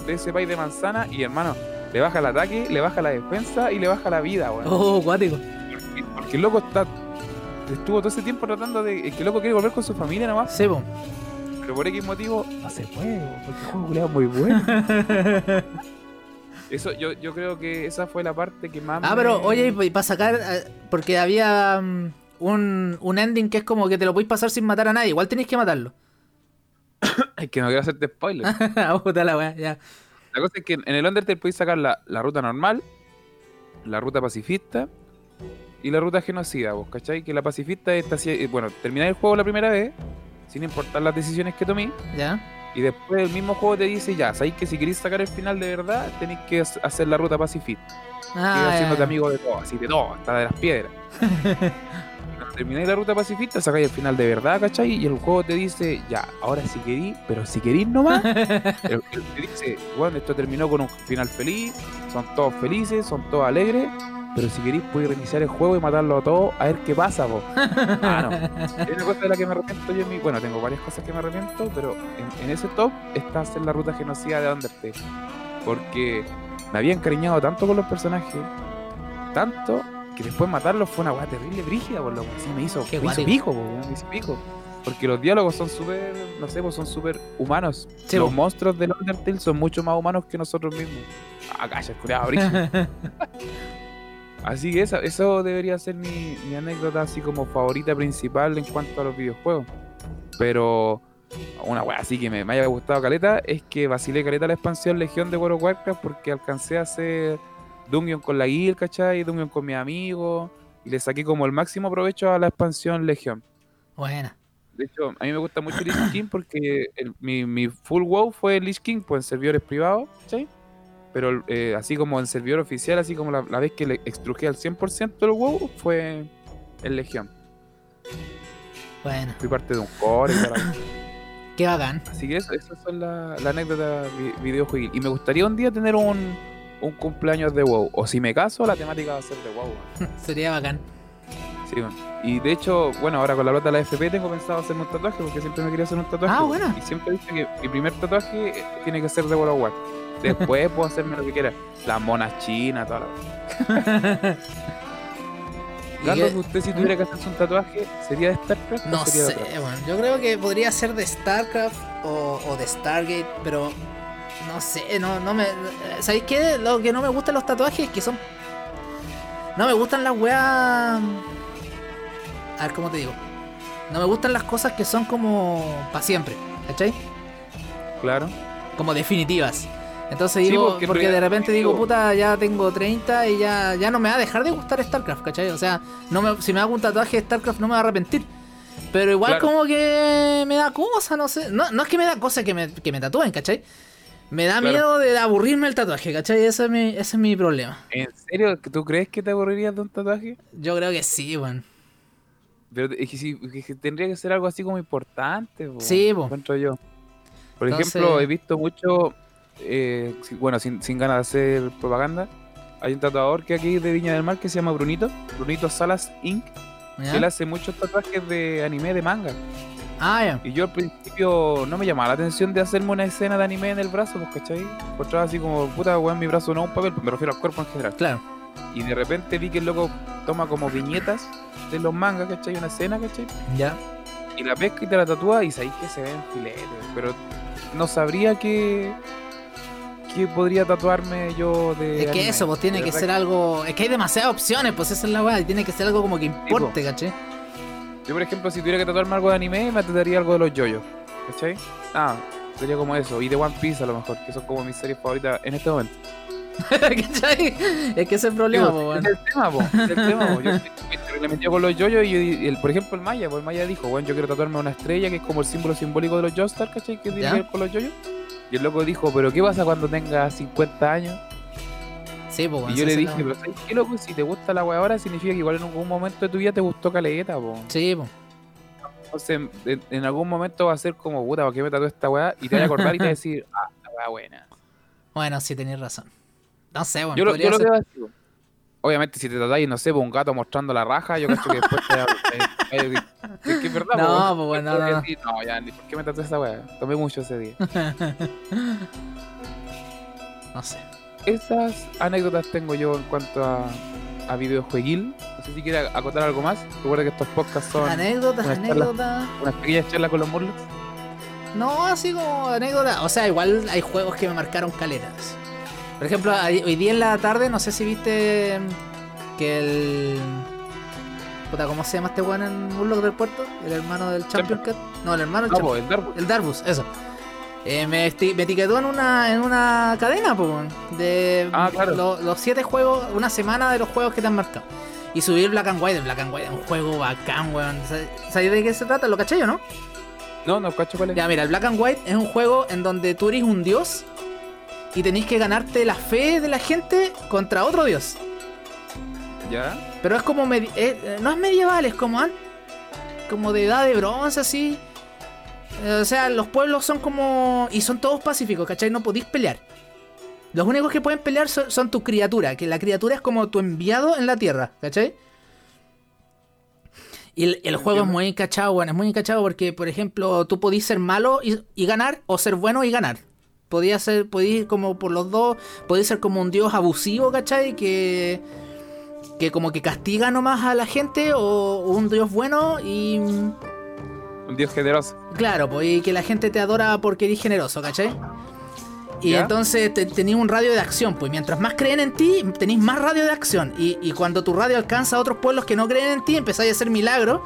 de ese pie de manzana y hermano, le baja el ataque, le baja la defensa y le baja la vida, weón. Oh, cuático. Porque, porque el loco está. Estuvo todo ese tiempo tratando de. que el loco quiere volver con su familia nomás. Sí, po. Pero por X motivo no se puede, porque el juego culiao es muy bueno. *laughs* Eso, yo, yo creo que esa fue la parte que más. Ah, me- pero oye, y para sacar. eh, Porque había mm, un, un ending que es como que te lo podéis pasar sin matar a nadie. Igual tenéis que matarlo. *coughs* Es que no quiero hacerte spoiler. *laughs* Ah, puta la weá, ya. La cosa es que en el Undertale podéis sacar la, la ruta normal, la ruta pacifista y la ruta genocida, ¿vos cachai? Que la pacifista es, así- eh, bueno, termináis el juego la primera vez, sin importar las decisiones que tomé, Ya. y después el mismo juego te dice, ya, sabéis que si queréis sacar el final de verdad, tenéis que hac- hacer la ruta pacifista, Ah, haciéndote amigo de todo, así de todo, hasta de las piedras. *laughs* Cuando termináis la ruta pacifista, sacáis el final de verdad, ¿cachai? Y el juego te dice, ya, ahora si querís, pero si querís nomás, *laughs* el, el te dice, bueno, esto terminó con un final feliz, son todos felices, son todos alegres, pero si queréis podéis reiniciar el juego y matarlo a todos, a ver qué pasa, vos. *laughs* Ah, no. Es una cosa de la que me arrepiento yo en mi... Bueno, tengo varias cosas que me arrepiento, pero en, en ese top está hacer la ruta genocida de Undertale. Porque me había encariñado tanto con los personajes, tanto, que después matarlos fue una weá terrible, brígida, por lo que así me hizo, Qué me hizo pico, po, me hizo pico. Porque los diálogos son súper, no sé, pues son súper humanos. Sí, los monstruos del Undertale son mucho más humanos que nosotros mismos. Ah, calla, culiao, brígido. *laughs* Así que eso debería ser mi, mi anécdota así como favorita principal en cuanto a los videojuegos. Pero una wea así que me, me haya gustado caleta, es que vacilé caleta la expansión Legión de World of Warcraft porque alcancé a hacer Dungeon con la guild, ¿cachai? Dungeon con mis amigos. Y le saqué como el máximo provecho a la expansión Legión. Buena. De hecho, a mí me gusta mucho Lich King porque el- mi, mi full WoW fue Lich King, pues en servidores privados, ¿cachai? Pero eh, así como en servidor oficial, así como la, la vez que le extruje al 100% el WoW, fue en Legión. Buena. Fui parte de un core y toda la- *laughs* Qué bacán. Así que eso, esas son las la anécdotas vi- videojuegos. Y me gustaría un día tener un, un cumpleaños de WoW. O si me caso, la temática va a ser de WoW. *laughs* Sería bacán. Sí, weón. Y de hecho, bueno, ahora con la plata de la FP tengo pensado hacerme un tatuaje porque siempre me quería hacer un tatuaje. Ah, bueno. Y siempre he dicho que mi primer tatuaje tiene que ser de World of Warcraft. Después puedo hacerme lo que quiera. Las monas chinas, toda la... *laughs* ¿Y Carlos, qué- usted si tuviera que hacerse un tatuaje, ¿sería de StarCraft No o sería de sé, otra? bueno, yo creo que podría ser de StarCraft o, o de Stargate, pero no sé, no, no me. ¿Sabéis qué? Lo que no me gustan los tatuajes es que son. No me gustan las weas. A ver, ¿cómo te digo? No me gustan las cosas que son como para siempre, ¿cachai? Claro. Como definitivas. Entonces Sí, digo, porque porque, de repente digo, puta, ya tengo 30 y ya, ya no me va a dejar de gustar StarCraft, ¿cachai? O sea, no me, si me hago un tatuaje de StarCraft no me va a arrepentir. Pero igual Claro. como que me da cosa, no sé. No, no es que me da cosa que me, que me tatúen, ¿cachai? Me da Claro. miedo de aburrirme el tatuaje, ¿cachai? Ese es mi, ese es mi problema. ¿En serio? ¿Tú crees que te aburrirías de un tatuaje? Yo creo que sí, weón. Pero es que, sí, es que tendría que ser algo así como importante. po, Sí, po. encuentro yo. Por Entonces- ejemplo, he visto mucho, eh, bueno, sin, sin ganas de hacer propaganda, hay un tatuador que aquí de Viña del Mar que se llama Brunito, Brunito Salas Inc. Él hace muchos tatuajes de anime, de manga. Ah, ya. Y yo al principio no me llamaba la atención de hacerme una escena de anime en el brazo, pues, ¿cachai? Encontraba así como, puta, weón, mi brazo no es un papel, me refiero al cuerpo en general. Claro. Y de repente vi que el loco toma como viñetas de los mangas, ¿cachai? Una escena, ¿cachai? Ya. Y la pesca y te la tatúa y sabéis que se ven filetes. Pero no sabría que. Que podría tatuarme yo de. Es que anime. eso, pues tiene que ser algo. Es que hay demasiadas opciones, pues esa es la weá. y Tiene que ser algo como que importe, ¿cachai? Yo, por ejemplo, si tuviera que tatuarme algo de anime, me tatuaría algo de los yoyos. ¿Cachai? Ah, sería como eso. Y de One Piece a lo mejor, que son como mis series favoritas en este momento. *laughs* ¿Cachai? Es que ese es el problema, Digo, pues, es el tema, po, es el tema, po. Yo estoy estoy metido con los yoyos y, yo- y el, por ejemplo el Maya, pues el Maya dijo, bueno, yo quiero tatuarme una estrella que es como el símbolo simbólico de los Joestar, ¿cachai? Que tiene que ver con los yoyos. Y el loco dijo, pero ¿qué pasa cuando tenga 50 años? Sí, pues, weón, y yo le dije, pero ¿sabes qué, loco? Si te gusta la weá ahora, significa que igual en algún momento de tu vida te gustó caleta, po. Sí, pues. Entonces, en, en algún momento va a ser como, puta, ¿por qué me tatué esta weá? Y te vas a acordar y te vas a *laughs* decir, ah, la weá buena. Bueno, sí, tenéis razón. No sé, bueno, Yo lo, yo lo po. Obviamente, si te tatuáis, no sé, po, un gato mostrando la raja, yo cacho que después te es que es verdad, No, po. pues, bueno, no, no. decir, no, ya, ni por qué me tatué esta weá. Tomé mucho ese día. *laughs* No sé. Esas anécdotas tengo yo en cuanto a, a videojueguil. No sé si quiere acotar algo más. Recuerda que estos podcasts son Anécdotas, anécdotas. unas pequeñas charlas con los Murlocs. No, así como anécdota. O sea, igual hay juegos que me marcaron caletas. Por ejemplo, hoy día en la tarde, no sé si viste que el. Puta, ¿cómo se llama este weón en Murloc del Puerto? El hermano del Champion Cat. No, el hermano del No, Champion po, el Dark El Darbus, eso. Eh, me, me etiquetó en una, en una cadena, po, de Ah, claro. lo- los siete juegos, una semana de los juegos que te han marcado. Y subir Black and White, Black and White es un juego bacán, weón. Sa- ¿Sabes de qué se trata? ¿Lo caché yo, no? No, no, cacho cuál es. Ya, mira, el Black and White es un juego en donde tú eres un dios y tenéis que ganarte la fe de la gente contra otro dios. ¿Ya? Pero es como. eh, eh, no es medieval, es como. Como de edad de bronce, así. Eh, o sea, los pueblos son como. Y son todos pacíficos, ¿cachai? No podéis pelear. Los únicos que pueden pelear son, son tu criatura, que la criatura es como tu enviado en la tierra, ¿cachai? Y el, el juego es muy encachado, bueno, es muy encachado porque, por ejemplo, tú podís ser malo y, y ganar, o ser bueno y ganar. Podía ser, podís ir como por los dos, podís ser como un dios abusivo, ¿cachai? Que, que como que castiga nomás a la gente, o un dios bueno y... Un dios generoso. Claro, pues y que la gente te adora porque eres generoso, ¿cachai? Y ¿Ya? entonces te, tenías un radio de acción, pues mientras más creen en ti, tenéis más radio de acción. Y, y cuando tu radio alcanza a otros pueblos que no creen en ti, empezáis a hacer milagros.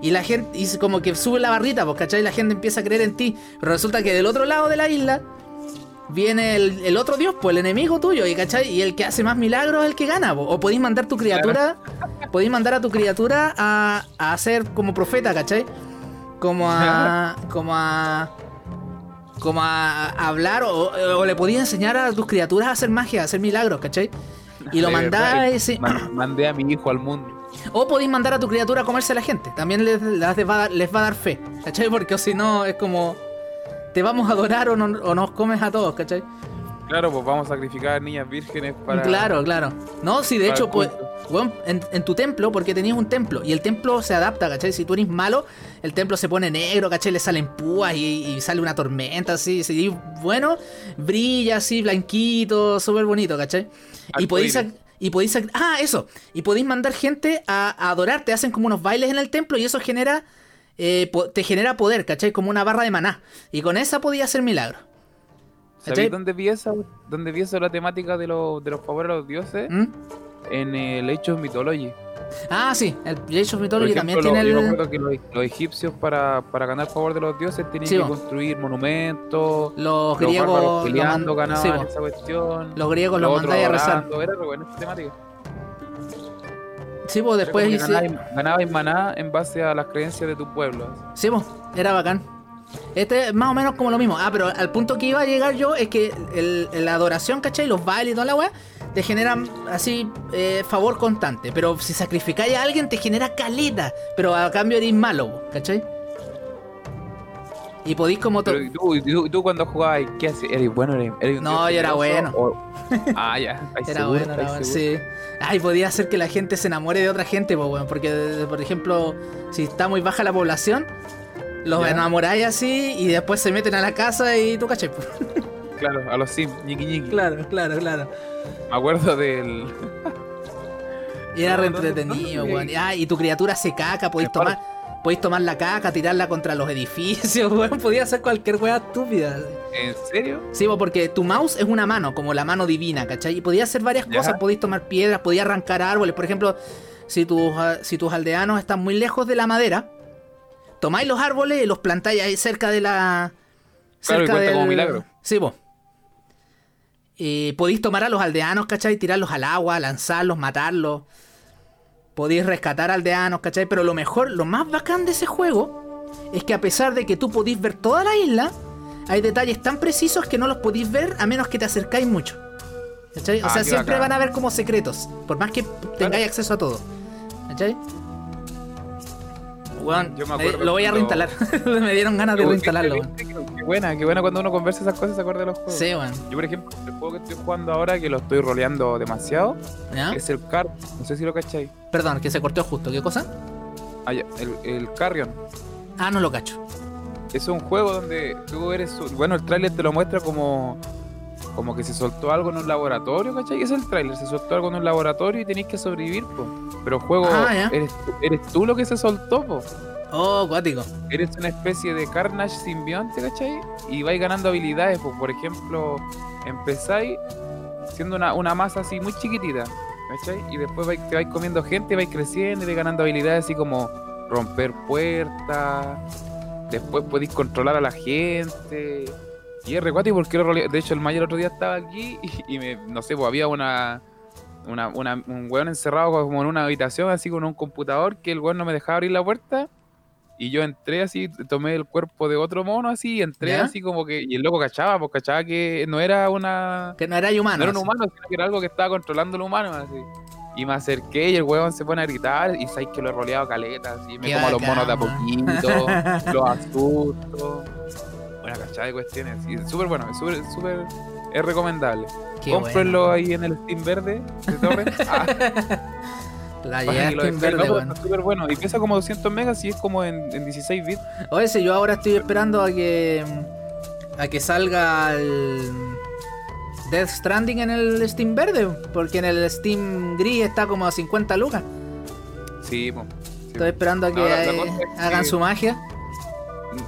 Y la gente, y como que sube la barrita, pues, ¿cachai? La gente empieza a creer en ti. Pero resulta que del otro lado de la isla viene el, el otro dios, pues el enemigo tuyo, ¿y cachai? Y el que hace más milagros es el que gana, po. O podéis mandar tu criatura, podéis mandar a tu criatura a, a hacer como profeta, ¿cachai? Como a. como a. como a, a hablar, o, o le podías enseñar a tus criaturas a hacer magia, a hacer milagros, ¿cachai? Y lo mandáis. sí. man- mandé a mi hijo al mundo. O podéis mandar a tu criatura a comerse a la gente. También les, les va, a dar- les va a dar fe. ¿Cachai? Porque si no, es como. Te vamos a adorar o, no, o nos comes a todos, ¿cachai? Claro, pues vamos a sacrificar niñas vírgenes para. Claro, claro. No, si de para hecho, pues. weón, en, en tu templo, porque tenías un templo, y el templo se adapta, ¿cachai? Si tú eres malo, el templo se pone negro, ¿cachai? Le salen púas y, y sale una tormenta, así. Si bueno, brilla así, blanquito, súper bonito, ¿cachai? Y podéis, y podéis ah, eso, y podéis mandar gente a, a adorarte, hacen como unos bailes en el templo y eso genera, eh, po- te genera poder, ¿cachai? Como una barra de maná. Y con esa podía hacer milagros. ¿Sabéis dónde vi esa, dónde vi esa la temática de, los de los favores a los dioses? ¿Mm? En el Age of Mythology. Ah, sí, el Age of Mythology ejemplo, también tiene lo- yo me el, acuerdo que los, los egipcios para, para ganar favor de los dioses tenían Sí, que construir monumentos. los Los griegos bárbaros lo peleando man- ganaban sí, esa cuestión. los griegos los lo otros mandáis a rezar. orando, Era re buena esa temática. Sí, pues Era después hice- ganabais, ganabais maná en base a las creencias de tu pueblo. Sí, pues, era bacán. Este es más o menos como lo mismo. Ah, pero al punto que iba a llegar yo es que el- la adoración, ¿cachai? Los bailes y toda la weá, te generan así eh, favor constante. Pero si sacrificáis a alguien, te genera caleta. Pero a cambio eres malo, ¿cachai? Y podéis como... to- Pero ¿y tú, cuando jugabas, ¿qué hacías? ¿Eres bueno? ¿Eres, eres un No, yo era bueno. O- *laughs* Ah, ya. ¿estáis Era seguro? bueno, era ¿estáis bueno, sí. Ay, podía hacer que la gente se enamore de otra gente, pues, weón. Porque, por ejemplo, si está muy baja la población, los enamoráis así y después se meten a la casa y tú pues. *laughs* Claro, a los Sims, ñiqui ñiqui. Claro, claro, claro. Me acuerdo del. Y era No, re ¿dónde- entretenido, weón. Ah, y tu criatura se caca, podéis tomar. Podéis tomar la caca, tirarla contra los edificios, *laughs* weón. Podía hacer cualquier weá estúpida. ¿En serio? Sí, po, porque tu mouse es una mano, como la mano divina, ¿cachai? Y podía hacer varias Ya. cosas, podéis tomar piedras, podías arrancar árboles. Por ejemplo, si tus, ah, si tus aldeanos están muy lejos de la madera, tomáis los árboles y los plantáis ahí cerca de la. Claro, y cuenta como milagro. Sí, vos. Y podéis tomar a los aldeanos, ¿cachai? Tirarlos al agua, lanzarlos, matarlos. Podéis rescatar aldeanos, ¿cachai? Pero lo mejor, lo más bacán de ese juego es que a pesar de que tú podéis ver toda la isla, hay detalles tan precisos que no los podéis ver a menos que te acercáis mucho. ¿Cachai? O Ah, sea, siempre bacán. van a ver como secretos, por más que tengáis acceso a todo. ¿Cachai? Weón, Yo me me- acuerdo lo voy a reinstalar. *laughs* me dieron ganas de reinstalarlo, qué- buena, qué buena cuando uno conversa esas cosas se acuerda de los juegos. Sí, weón. Yo, por ejemplo, el juego que estoy jugando ahora, que lo estoy roleando demasiado, ¿Ya? es el Car. No sé si lo cacháis. Perdón, que se cortó justo. ¿Qué cosa? Ah, ya, el, el Carrion. Ah, no lo cacho. Es un juego donde tú eres. Bueno, el tráiler te lo muestra como. Como que se soltó algo en un laboratorio, ¿cachai? Ese es el tráiler, se soltó algo en un laboratorio y tenéis que sobrevivir, po. Pero juego, Ah, eres, tú- eres tú lo que se soltó, po. Oh, cuático. Eres una especie de Carnage simbionte, ¿cachai? Y vais ganando habilidades, pues, por ejemplo, empezáis siendo una, una masa así muy chiquitita, ¿cachai? Y después vais, te vais comiendo gente, vais creciendo y vais ganando habilidades así como romper puertas, después podéis controlar a la gente. Y es recuático porque lo rolea- de hecho el mayor otro día estaba aquí y, y me, no sé, pues había una, una, una- un weón encerrado como en una habitación así con un computador que el weón no me dejaba abrir la puerta y yo entré así, tomé el cuerpo de otro mono así, y entré ¿Ya? así como que, y el loco cachaba, pues cachaba que no era una, Que no era humano. no era un así. humano, sino que era algo que estaba controlando al humano, así. Y me acerqué y el huevón se pone a gritar y sabes que lo he roleado caleta, así, me como a los monos de a poquito, los asusto. Buena cachada de cuestiones, y es súper bueno, es súper, súper, es recomendable. Qué Cómprenlo bueno. ahí en el Steam verde. *laughs* Ah, La llegaste en descarguen, verde, no, weón. está súper bueno. Y pesa como 200 megas y es como en, en 16 bits. Oye, si yo ahora estoy esperando a que. a que salga el. Death Stranding en el Steam verde, porque en el Steam gris está como a 50 lucas. Sí, po. Sí, Estoy esperando a que No, la- la cosa es hagan que- su magia.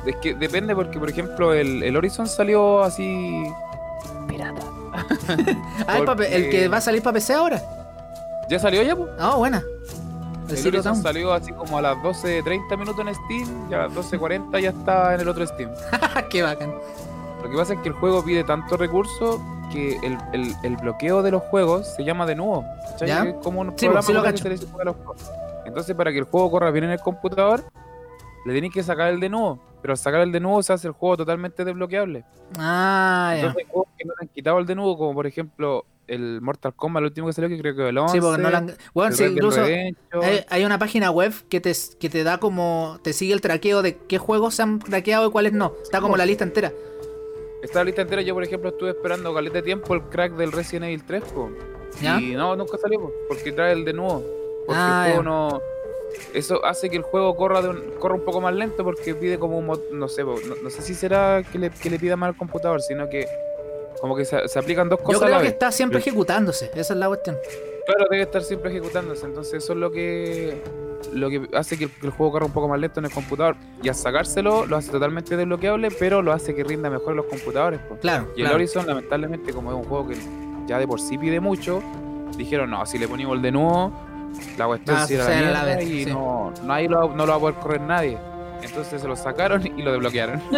Es que depende porque, por ejemplo, el, el Horizon salió así... Pirata. *laughs* Ah, el, porque- el que va a salir para PC ahora. ¿Ya salió ya? Ah, buena. El Horizon salió así como a las 12.30 minutos en Steam y a las 12.40 ya está en el otro Steam. *laughs* Qué bacán. Lo que pasa es que el juego pide tanto recurso que el, el- el bloqueo de los juegos se llama de nuevo. ¿Ya? Es como un Sí, programa sí lo que se le suba a los juegos. Entonces, para que el juego corra bien en el computador, le tenéis que sacar el de nuevo. Pero al sacar el de nuevo se hace el juego totalmente desbloqueable. Ah, ya. Entonces hay juegos que no le han quitado el de nuevo, como por ejemplo el Mortal Kombat, el último que salió, que creo que el 11. Sí, porque no la han... Bueno, sí, incluso hay, hay una página web que te, que te da como... Te sigue el traqueo de qué juegos se han craqueado y cuáles no. Está como la lista entera. Esta lista entera, yo por ejemplo estuve esperando caleta de tiempo el crack del Resident Evil 3, po. ¿Ya? y no, nunca salió, po, porque trae el de nuevo. Porque Ah, el juego ya. no... Eso hace que el juego corra de un, corra un poco más lento porque pide como un... No sé, no, no sé si será que le, que le pida más al computador, sino que como que se, se aplican dos Yo cosas a creo la que vez. está siempre Pero- ejecutándose. Esa es la cuestión. Claro, debe estar siempre ejecutándose, entonces eso es lo que lo que hace que el, que el juego corra un poco más lento en el computador y al sacárselo lo hace totalmente desbloqueable, pero lo hace que rinda mejor en los computadores. Claro. Y el claro. Horizon, lamentablemente, como es un juego que ya de por sí pide mucho, dijeron, no, si le ponemos el de nuevo, la cuestión Ah, se la vez, y sí. no, nadie lo, no lo va a poder correr nadie. Entonces se lo sacaron y lo desbloquearon. *laughs*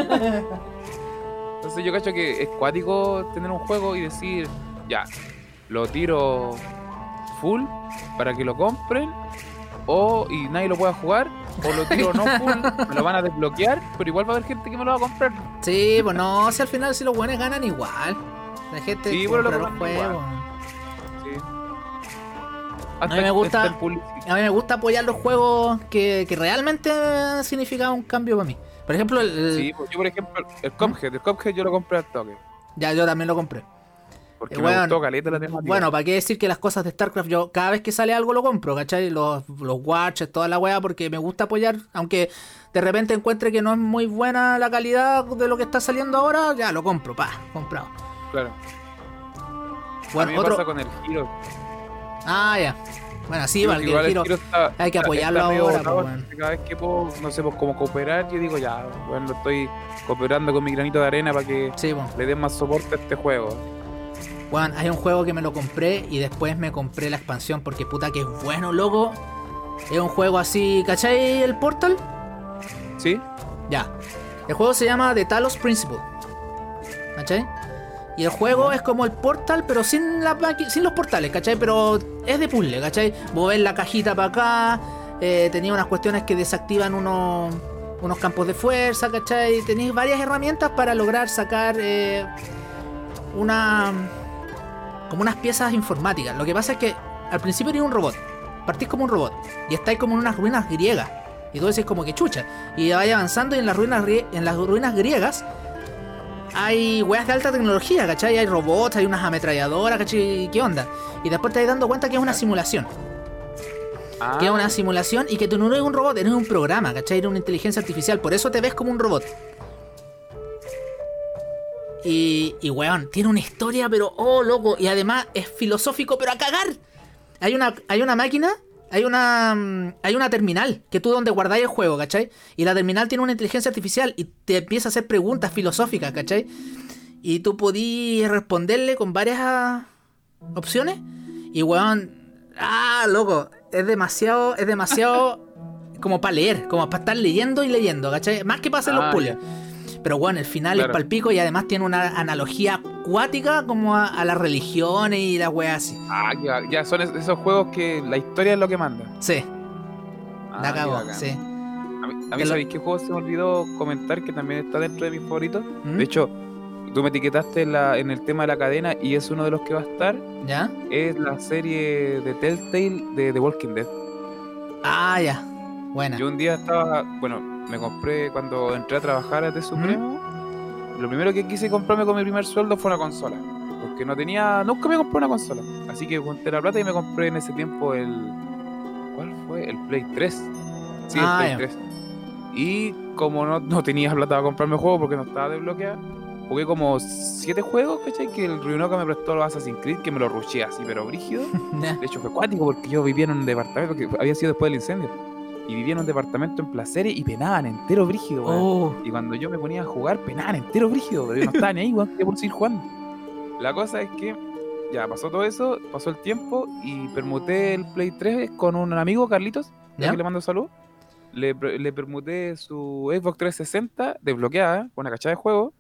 Entonces yo cacho que es cuático tener un juego y decir, ya, lo tiro full para que lo compren, o y nadie lo pueda jugar, o lo tiro no *laughs* full, me lo van a desbloquear, pero igual va a haber gente que me lo va a comprar. Sí, pues no, si al final si los buenos ganan igual. La gente Sí, compra los ganan juegos. A mí me gusta- A mí me gusta apoyar los juegos que, que realmente han significado un cambio para mí. Por ejemplo, el, Sí, pues yo por ejemplo, el Cuphead, el Cuphead yo lo compré al toque. ya yo también lo compré. Porque Eh, me gustó caleta la. Bueno, ¿para qué decir que las cosas de StarCraft yo cada vez que sale algo lo compro, ¿cachai? Los, los watches, toda la weá, porque me gusta apoyar, aunque de repente encuentre que no es muy buena la calidad de lo que está saliendo ahora, ya lo compro, pa, comprado. claro. Bueno, a mí me otro... pasa con el Giro. Ah, ya. Bueno, sí, igual el giro- está- hay que apoyarlo ahora, pues, entonces Cada vez que puedo, no sé, pues como cooperar, yo digo ya, bueno, estoy cooperando con mi granito de arena para que Sí, bueno. le den más soporte a este juego. Bueno, hay un juego que me lo compré y después me compré la expansión porque puta que es bueno, loco. Es un juego así, ¿cachai? El Portal. ¿Sí? Ya. El juego se llama The Talos Principle. ¿Cachai? Y el juego es como el Portal, pero sin, la, sin los portales, ¿cachai? Pero es de puzzle, ¿cachai? Mover la cajita para acá. eh, tenía unas cuestiones que desactivan unos, unos campos de fuerza, ¿cachai? Tenéis varias herramientas para lograr sacar eh, una. como unas piezas informáticas. Lo que pasa es que al principio eres un robot. Partís como un robot. Y estáis como en unas ruinas griegas. Y tú decís como que chucha. Y vais avanzando y en las ruinas, en las ruinas griegas hay weas de alta tecnología, ¿cachai? Hay robots, hay unas ametralladoras, ¿cachai? ¿Qué onda? Y después te vas dando cuenta que es una simulación. Ah, Que es una simulación y que tú no eres un robot, eres un programa, ¿cachai? Eres una inteligencia artificial. Por eso te ves como un robot. Y, y weón, tiene una historia, pero oh, loco. Y además es filosófico, pero a cagar. Hay una, hay una máquina, hay una, mm, hay una terminal que tú donde guardáis el juego, ¿cachai? Y la terminal tiene una inteligencia artificial y te empieza a hacer preguntas filosóficas, ¿cachai? Y tú podías responderle con varias ah, opciones. Y weón, ah, loco, es demasiado, es demasiado *laughs* como para leer, como para estar leyendo y leyendo, ¿cachai? Más que para hacer los Ah, puzzles. Pero bueno, el final Claro. es palpico y además tiene una analogía acuática como a, a las religiones y las weas así. ah, va- ya son es- esos juegos que la historia es lo que manda. Sí, Ah, la bacán. sí. A mí, a mí lo- ¿sabéis qué juego se me olvidó comentar que también está dentro de mis favoritos? ¿Mm? De hecho, tú me etiquetaste la- en el tema de la cadena y es uno de los que va a estar. ¿Ya? Es la serie de Telltale de The Walking Dead. Ah, ya. Buena. Yo un día estaba, bueno, me compré cuando entré a trabajar a The Supremo. Lo primero que quise comprarme con mi primer sueldo fue una consola. Porque no tenía, nunca me compré una consola. Así que junté la plata y me compré en ese tiempo el. ¿Cuál fue? El Play 3. Sí, Ah, el ya. Play 3. Y como no, no tenía plata para comprarme juegos porque no estaba desbloqueada, jugué como 7 juegos, ¿cachai? Que el Ryunoka me prestó los Assassin's Creed, que me lo rushé así, pero brígido. *laughs* De hecho, fue cuático porque yo vivía en un departamento que había sido después del incendio. Y vivía en un departamento en placeres y penaban entero brígido. Oh, Y cuando yo me ponía a jugar, penaban entero brígido, pero yo no estaba ni ahí, weón, quería por seguir jugando. La cosa es que ya pasó todo eso, pasó el tiempo y permuté el Play 3 con un amigo, Carlitos, ¿Ya? que le mando salud. Le, le permuté su Xbox 360 desbloqueada con una cachada de juego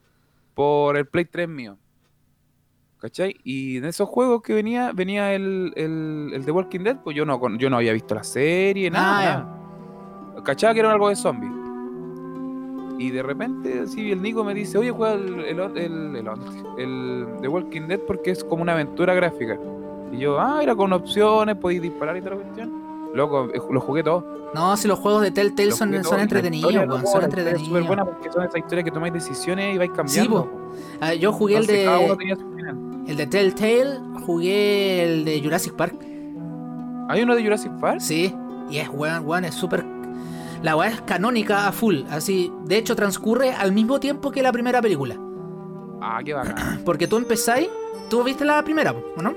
por el Play 3 mío. ¿Cachai? Y en esos juegos que venía, venía el, el, el The Walking Dead, pues yo no, yo no había visto la serie, nada. Ah, nada. Cachaba que era algo de zombies. Y de repente, así el Nico me dice, oye, juega el, el, el, el, el The Walking Dead porque es como una aventura gráfica. Y yo, ah, era con opciones, podéis disparar y toda la cuestión. Loco, eh, lo jugué todo. No, si los juegos de Telltale son, son la entretenidos, weón, son historia Es súper entretenidos. buena porque son esas historias que tomáis decisiones y vais cambiando. po. Ah, yo jugué el Entonces, cada uno de tenía su final. el de Telltale, jugué el de Jurassic Park. ¿Hay uno de Jurassic Park? Sí, y es weón, weón, es súper. La weá es canónica a full. Así, de hecho, transcurre al mismo tiempo que la primera película. Ah, qué bacán. *clears throat* Porque tú empezáis. Tú viste la primera, po, ¿o ¿no?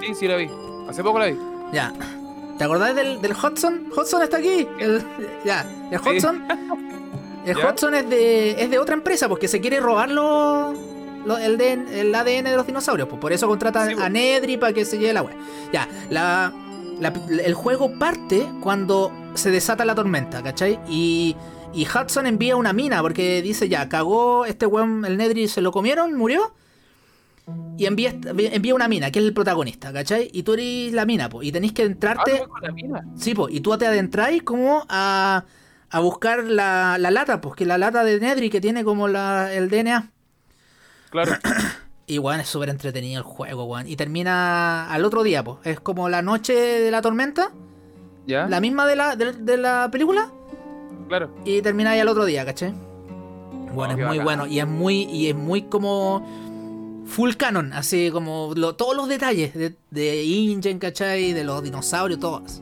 Sí, sí, la vi. Hace poco la vi. Ya. ¿Te acordás del, del Hudson? Hudson está aquí. El, ya. El Sí. Hudson. *laughs* El Ya. Hudson es de, es de otra empresa porque se quiere robar lo- lo- el, DN el ADN de los dinosaurios. Pues por eso contrata Sí, po. a Nedry para que se lleve la wea. Ya. La, la- el juego parte cuando se desata la tormenta, ¿cachai? Y, y Hudson envía una mina porque dice ya, cagó este weón, el Nedry se lo comieron, murió. Y envía, envía una mina, que es el protagonista, ¿cachai? Y tú eres la mina, pues. Y tenéis que Ah, entrarte. ¿tú vas con la mina? Sí, y tú te adentráis como a, a buscar la, la lata, pues, que la lata de Nedry que tiene como la, el DNA. Claro. *coughs* Y, weón, es súper entretenido el juego, weón. Y termina al otro día, pues. Es como la noche de la tormenta, ¿Ya? la misma de la, de, de la película, Claro. y termina ahí al otro día, ¿cachai? Bueno, Oh, es muy bacán. bueno. Y es muy, y es muy como full canon, así como lo- todos los detalles de, de Ingen, ¿cachai? De los dinosaurios, todos.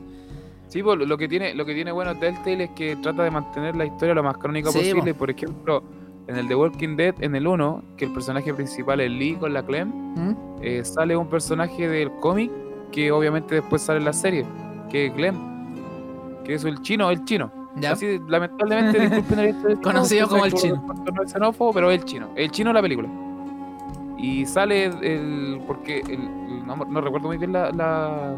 Sí, pues, lo que tiene, lo que tiene bueno Telltale es que trata de mantener la historia lo más crónica Sí, posible. po. Por ejemplo, en el The Walking Dead, en el 1, que el personaje principal es Lee con la Clem, ¿Mm? eh, sale un personaje del cómic que obviamente después sale en la serie, que es Clem, que es el chino, el chino. ¿Ya? Así, lamentablemente, *laughs* disculpen el hecho de chino, Conocido como el chino. No es xenófobo, pero es el chino. El chino de la película. Y sale el. Porque el- el- no, no recuerdo muy bien la, la-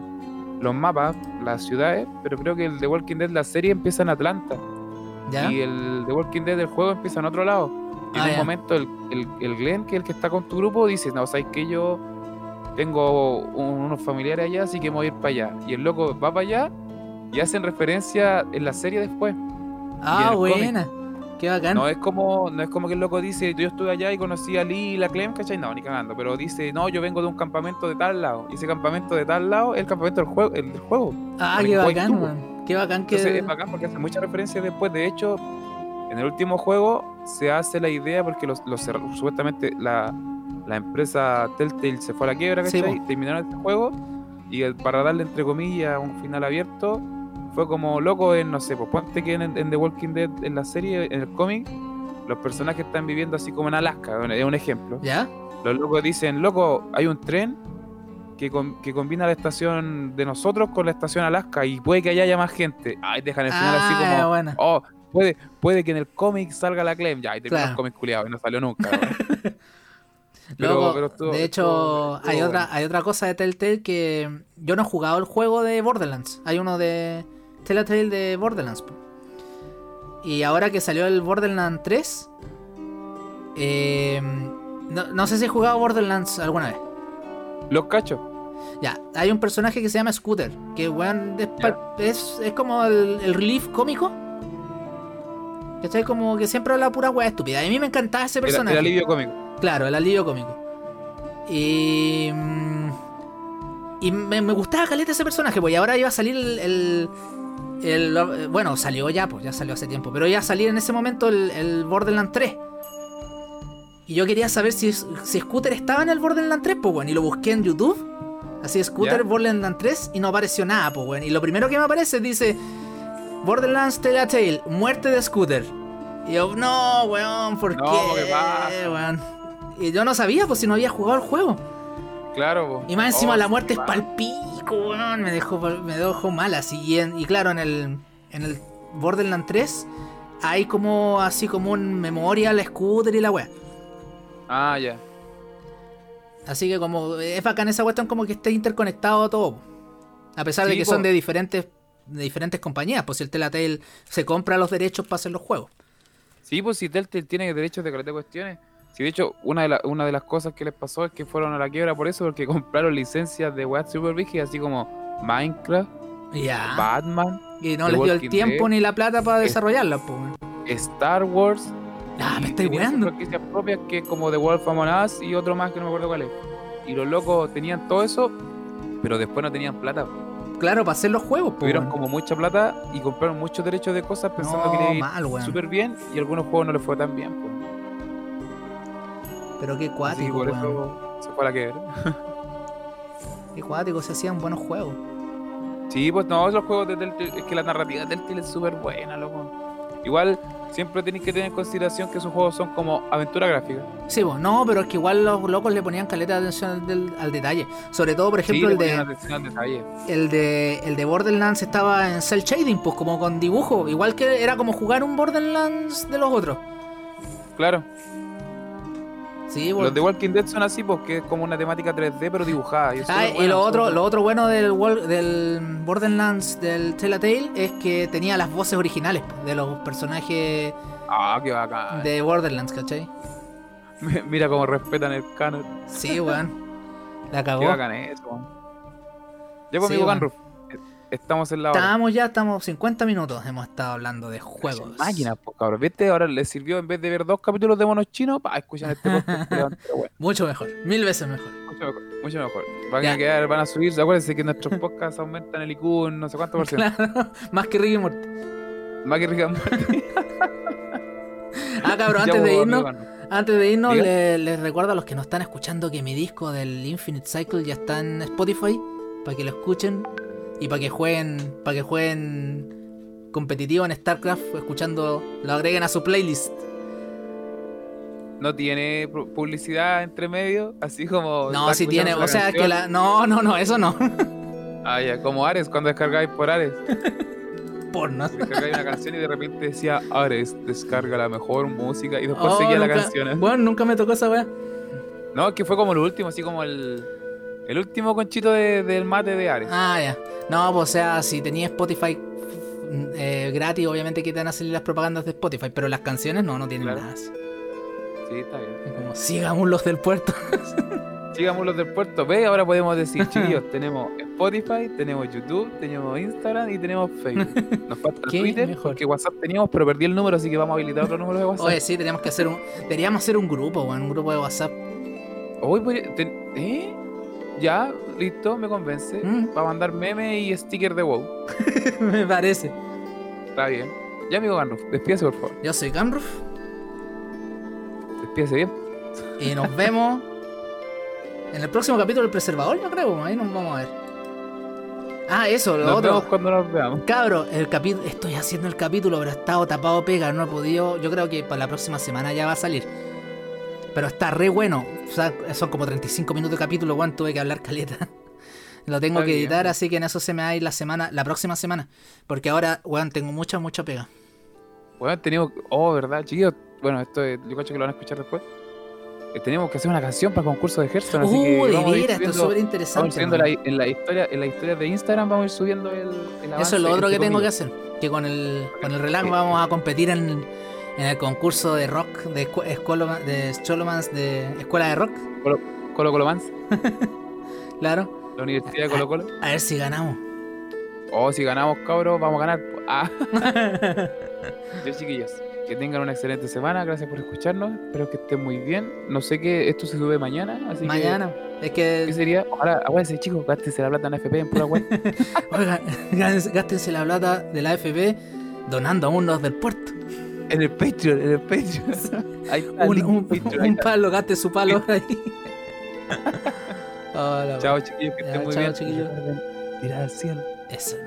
los mapas, las ciudades, pero creo que el The Walking Dead, la serie empieza en Atlanta. ¿Ya? Y el The Walking Dead del juego empieza en otro lado. Y Ah, en un ya. momento el, el, el Glenn, que es el que está con tu grupo, dice, no, sabes que yo tengo un- unos familiares allá, así que me voy a ir para allá. Y el loco va para allá y hacen referencia en la serie después. Ah, cómic. buena. Qué bacán. No es como, no es como que el loco dice, yo estuve allá y conocí a Lee y la Clem, ¿cachai? No, ni cagando. Pero dice, no, yo vengo de un campamento de tal lado. Y ese campamento de tal lado es el campamento del juego. El del juego. ah, qué bacán, Tubo. Qué bacán que. Entonces es bacán porque hace muchas referencias después. De hecho, en el último juego se hace la idea porque los, supuestamente la, la empresa Telltale se fue a la quiebra, Sí, ¿cachai? po. Terminaron este juego y el- para darle entre comillas un final abierto fue como loco en, no sé, pues ponte que en, en The Walking Dead, en la serie, en el cómic, los personajes están viviendo así como en Alaska, es un ejemplo. ¿Ya? Los locos dicen, loco, hay un tren que, com- que combina la estación de nosotros con la estación Alaska y puede que allá haya más gente. Ay, dejan el final así Ah, como, buena. oh, puede, puede que en el cómic salga la Clem. Ya, y terminó Claro. el cómic culiado y no salió nunca. *laughs* Luego, pero estuvo- de hecho, estuvo- hay, otra, bueno. hay otra cosa de Telltale que yo no he jugado el juego de Borderlands. Hay uno de Telltale de Borderlands. Y ahora que salió el Borderlands 3, eh, no, no sé si he jugado Borderlands alguna vez. Los cachos. Ya, hay un personaje que se llama Scooter, que weón, es, como el, el relief cómico. ¿Cachai? Como que siempre habla pura weá estúpida. Y a mí me encantaba ese personaje. el alivio cómico. Claro, el alivio cómico. Y. mm, Y me, me gustaba caleta ese personaje, pues. Y ahora iba a salir el. el- el- bueno, salió ya, pues ya salió hace tiempo. Pero iba a salir en ese momento el, el Borderlands 3. Y yo quería saber si, si Scooter estaba en el Borderlands 3, pues bueno. Y lo busqué en YouTube. Así, Scooter Ya. Borderlands 3. Y no apareció nada, pues bueno. Y lo primero que me aparece dice. Borderlands Telltale, muerte de Scooter. Y yo, no, weón, ¿por No, qué? ¿qué weón? Y yo no sabía, pues si no había jugado el juego. Claro, po. Y más encima Oh, la muerte es va. pal pico, weón. Me dejó, me dejó mal así. Y, en- y claro, en el, en el Borderlands 3 hay como así como un memorial, scooter y la weá. Ah, ya. Así que como es bacán esa cuestión como que esté interconectado todo. A pesar de que po. son de diferentes de diferentes compañías, pues si el Telltale se compra los derechos para hacer los juegos. Sí, pues si Telltale tiene derechos de de cuestiones. Sí, de hecho, una de, la- una de las cosas que les pasó es que fueron a la quiebra por eso, porque *laughs* compraron licencias de weas super así como Minecraft. Batman, Y no The les dio el tiempo Dead. ni la plata para desarrollarlas, pues. Star Wars. Ah, me estoy weando. franquicias propias que es como The Wolf Among Us y otro más que no me acuerdo cuál es. Y los locos tenían todo eso, pero después no tenían plata. Claro, para hacer los juegos, pues. Tuvieron como mucha plata y compraron muchos derechos de cosas pensando que le iba weón. súper bien y algunos juegos no les fue tan bien. pues. Pero qué Así que cuático, por weón. eso se fue a la quiebra. *laughs* Qué cuático, se hacían buenos juegos. Sí, pues no, los juegos de Telltale, es que la narrativa de Telltale es súper buena, loco. Igual, siempre tenéis que tener en consideración que sus juegos son como aventura gráfica. Sí, pues, no, pero es que igual los locos le ponían caleta de atención al, del- al detalle. Sobre todo, por ejemplo, sí, el, de, el de el de Borderlands estaba en cel shading, pues como con dibujo. Igual que era como jugar un Borderlands de los otros. Claro, Sí, los de Walking Dead son así, porque es como una temática 3D, pero dibujada. Y, Ah, y lo otro, lo otro bueno del, del Borderlands del Telltale es que tenía las voces originales de los personajes Ah, qué bacán. de Borderlands, ¿cachai? *laughs* Mira cómo respetan el canon. Sí, weón. La *laughs* Qué cagó. bacán es eso, weón. Ya pues, Sí, estamos en la hora. Estamos ya, estamos 50 minutos. Hemos estado hablando de juegos. Máquinas, pues cabrón. ¿Viste? Ahora les sirvió en vez de ver dos capítulos de monos chinos, pa, escuchan este podcast. *laughs* bueno. Mucho mejor, mil veces mejor. Mucho mejor, mucho mejor. Van Ya. a quedar, van a subir, acuérdense que nuestros podcasts aumentan el IQ un no sé cuánto por ciento. Claro, *laughs* más que Ricky Morty. Más que Rick and Morty. Ah, cabrón, *laughs* Ya, antes de pues, irnos, amigo, antes de irnos, le- les recuerdo a los que nos están escuchando que mi disco del Infinite Cycle ya está en Spotify para que lo escuchen y para que jueguen, para que jueguen competitivo en StarCraft, escuchando, lo agreguen a su playlist. No tiene pu- publicidad entre medio, así como. No, si tiene, o sea, canción. que la, no, no, no, eso no. *laughs* Ah, ya, como Ares, cuando descargáis por Ares. *laughs* Porno. Descargáis una canción y de repente decía Ares, descarga la mejor música y después Oh, seguía la canción. Bueno, nunca me tocó esa wea. No, es que fue como el último, así como el. El último conchito de- del mate de Ares. Ah, ya. No, pues o sea, si tenía Spotify eh, gratis, obviamente que te van a salir las propagandas de Spotify, pero las canciones no, no tienen Claro. nada. así. Sí, está bien. Es como, sigamos los del puerto. *laughs* Sigamos los del puerto. Ve, ahora podemos decir, *laughs* chiquillos, tenemos Spotify, tenemos YouTube, tenemos Instagram y tenemos Facebook. Nos falta *laughs* Twitter, mejor. porque WhatsApp teníamos, pero perdí el número, así que vamos a habilitar otro número de WhatsApp. Oye, sí, teníamos que hacer un. Deberíamos hacer un grupo, un grupo de WhatsApp. Hoy ¿Eh? Ya, listo, me convence. Mm. Para mandar meme y sticker de WoW. *laughs* Me parece. Está bien. Ya, amigo Ganruf, despídase, por favor. Yo soy Gamruf Despídase bien. y nos *laughs* vemos en el próximo capítulo del preservador, yo creo. Ahí nos vamos a ver. Ah, eso, lo Nos otro. vemos cuando nos veamos. Cabro, el capítulo, estoy haciendo el capítulo, pero he estado tapado pega, no he podido. Yo creo que para la próxima semana ya va a salir. Pero está re bueno. O sea, son como 35 minutos de capítulo, weón. Tuve que hablar caleta. *laughs* Lo tengo Está que bien. editar, así que en eso se me va a ir la semana, la próxima semana. Porque ahora, weón, tengo mucha, mucha pega. Bueno, teníamos. Oh, ¿verdad, chiquillos? Bueno, esto es- yo cacho que lo van a escuchar después. Eh, Teníamos que hacer una canción para el concurso de Hearthstone, así que. Uh, de vamos veras, esto es súper Vamos interesante. subiendo weón. la- en la historia, en la historia de Instagram vamos a ir subiendo el, el avance, Eso es lo otro que entre tengo que hacer. Que con el, con el relax vamos a competir en, en el concurso de rock de, escu- escuela- de Cholomans de Escuela de Rock. Colo Colo Mans, *laughs* Claro. la Universidad de Colo Colo. A ver si ganamos. Oh, si ganamos, cabros, vamos a ganar. Ah. *laughs* Ya, chiquillos, que tengan una excelente semana. Gracias por escucharnos. Espero que estén muy bien. No sé qué, esto se sube mañana, así Mañana. Es que. ¿Qué que, sería? Ojalá, acuérdense, chicos, gástense la plata en FP en pura web. *laughs* oigan, gástense la plata de la AFP donando a unos del puerto. En el Patreon, en el Patreon. *laughs* El Un, un- Patreon, palo, gaste su palo *laughs* ahí. *laughs* Hola, Chao, chiquillos, que estén muy chao, bien. chiquillos. Mirar al cielo. Eso.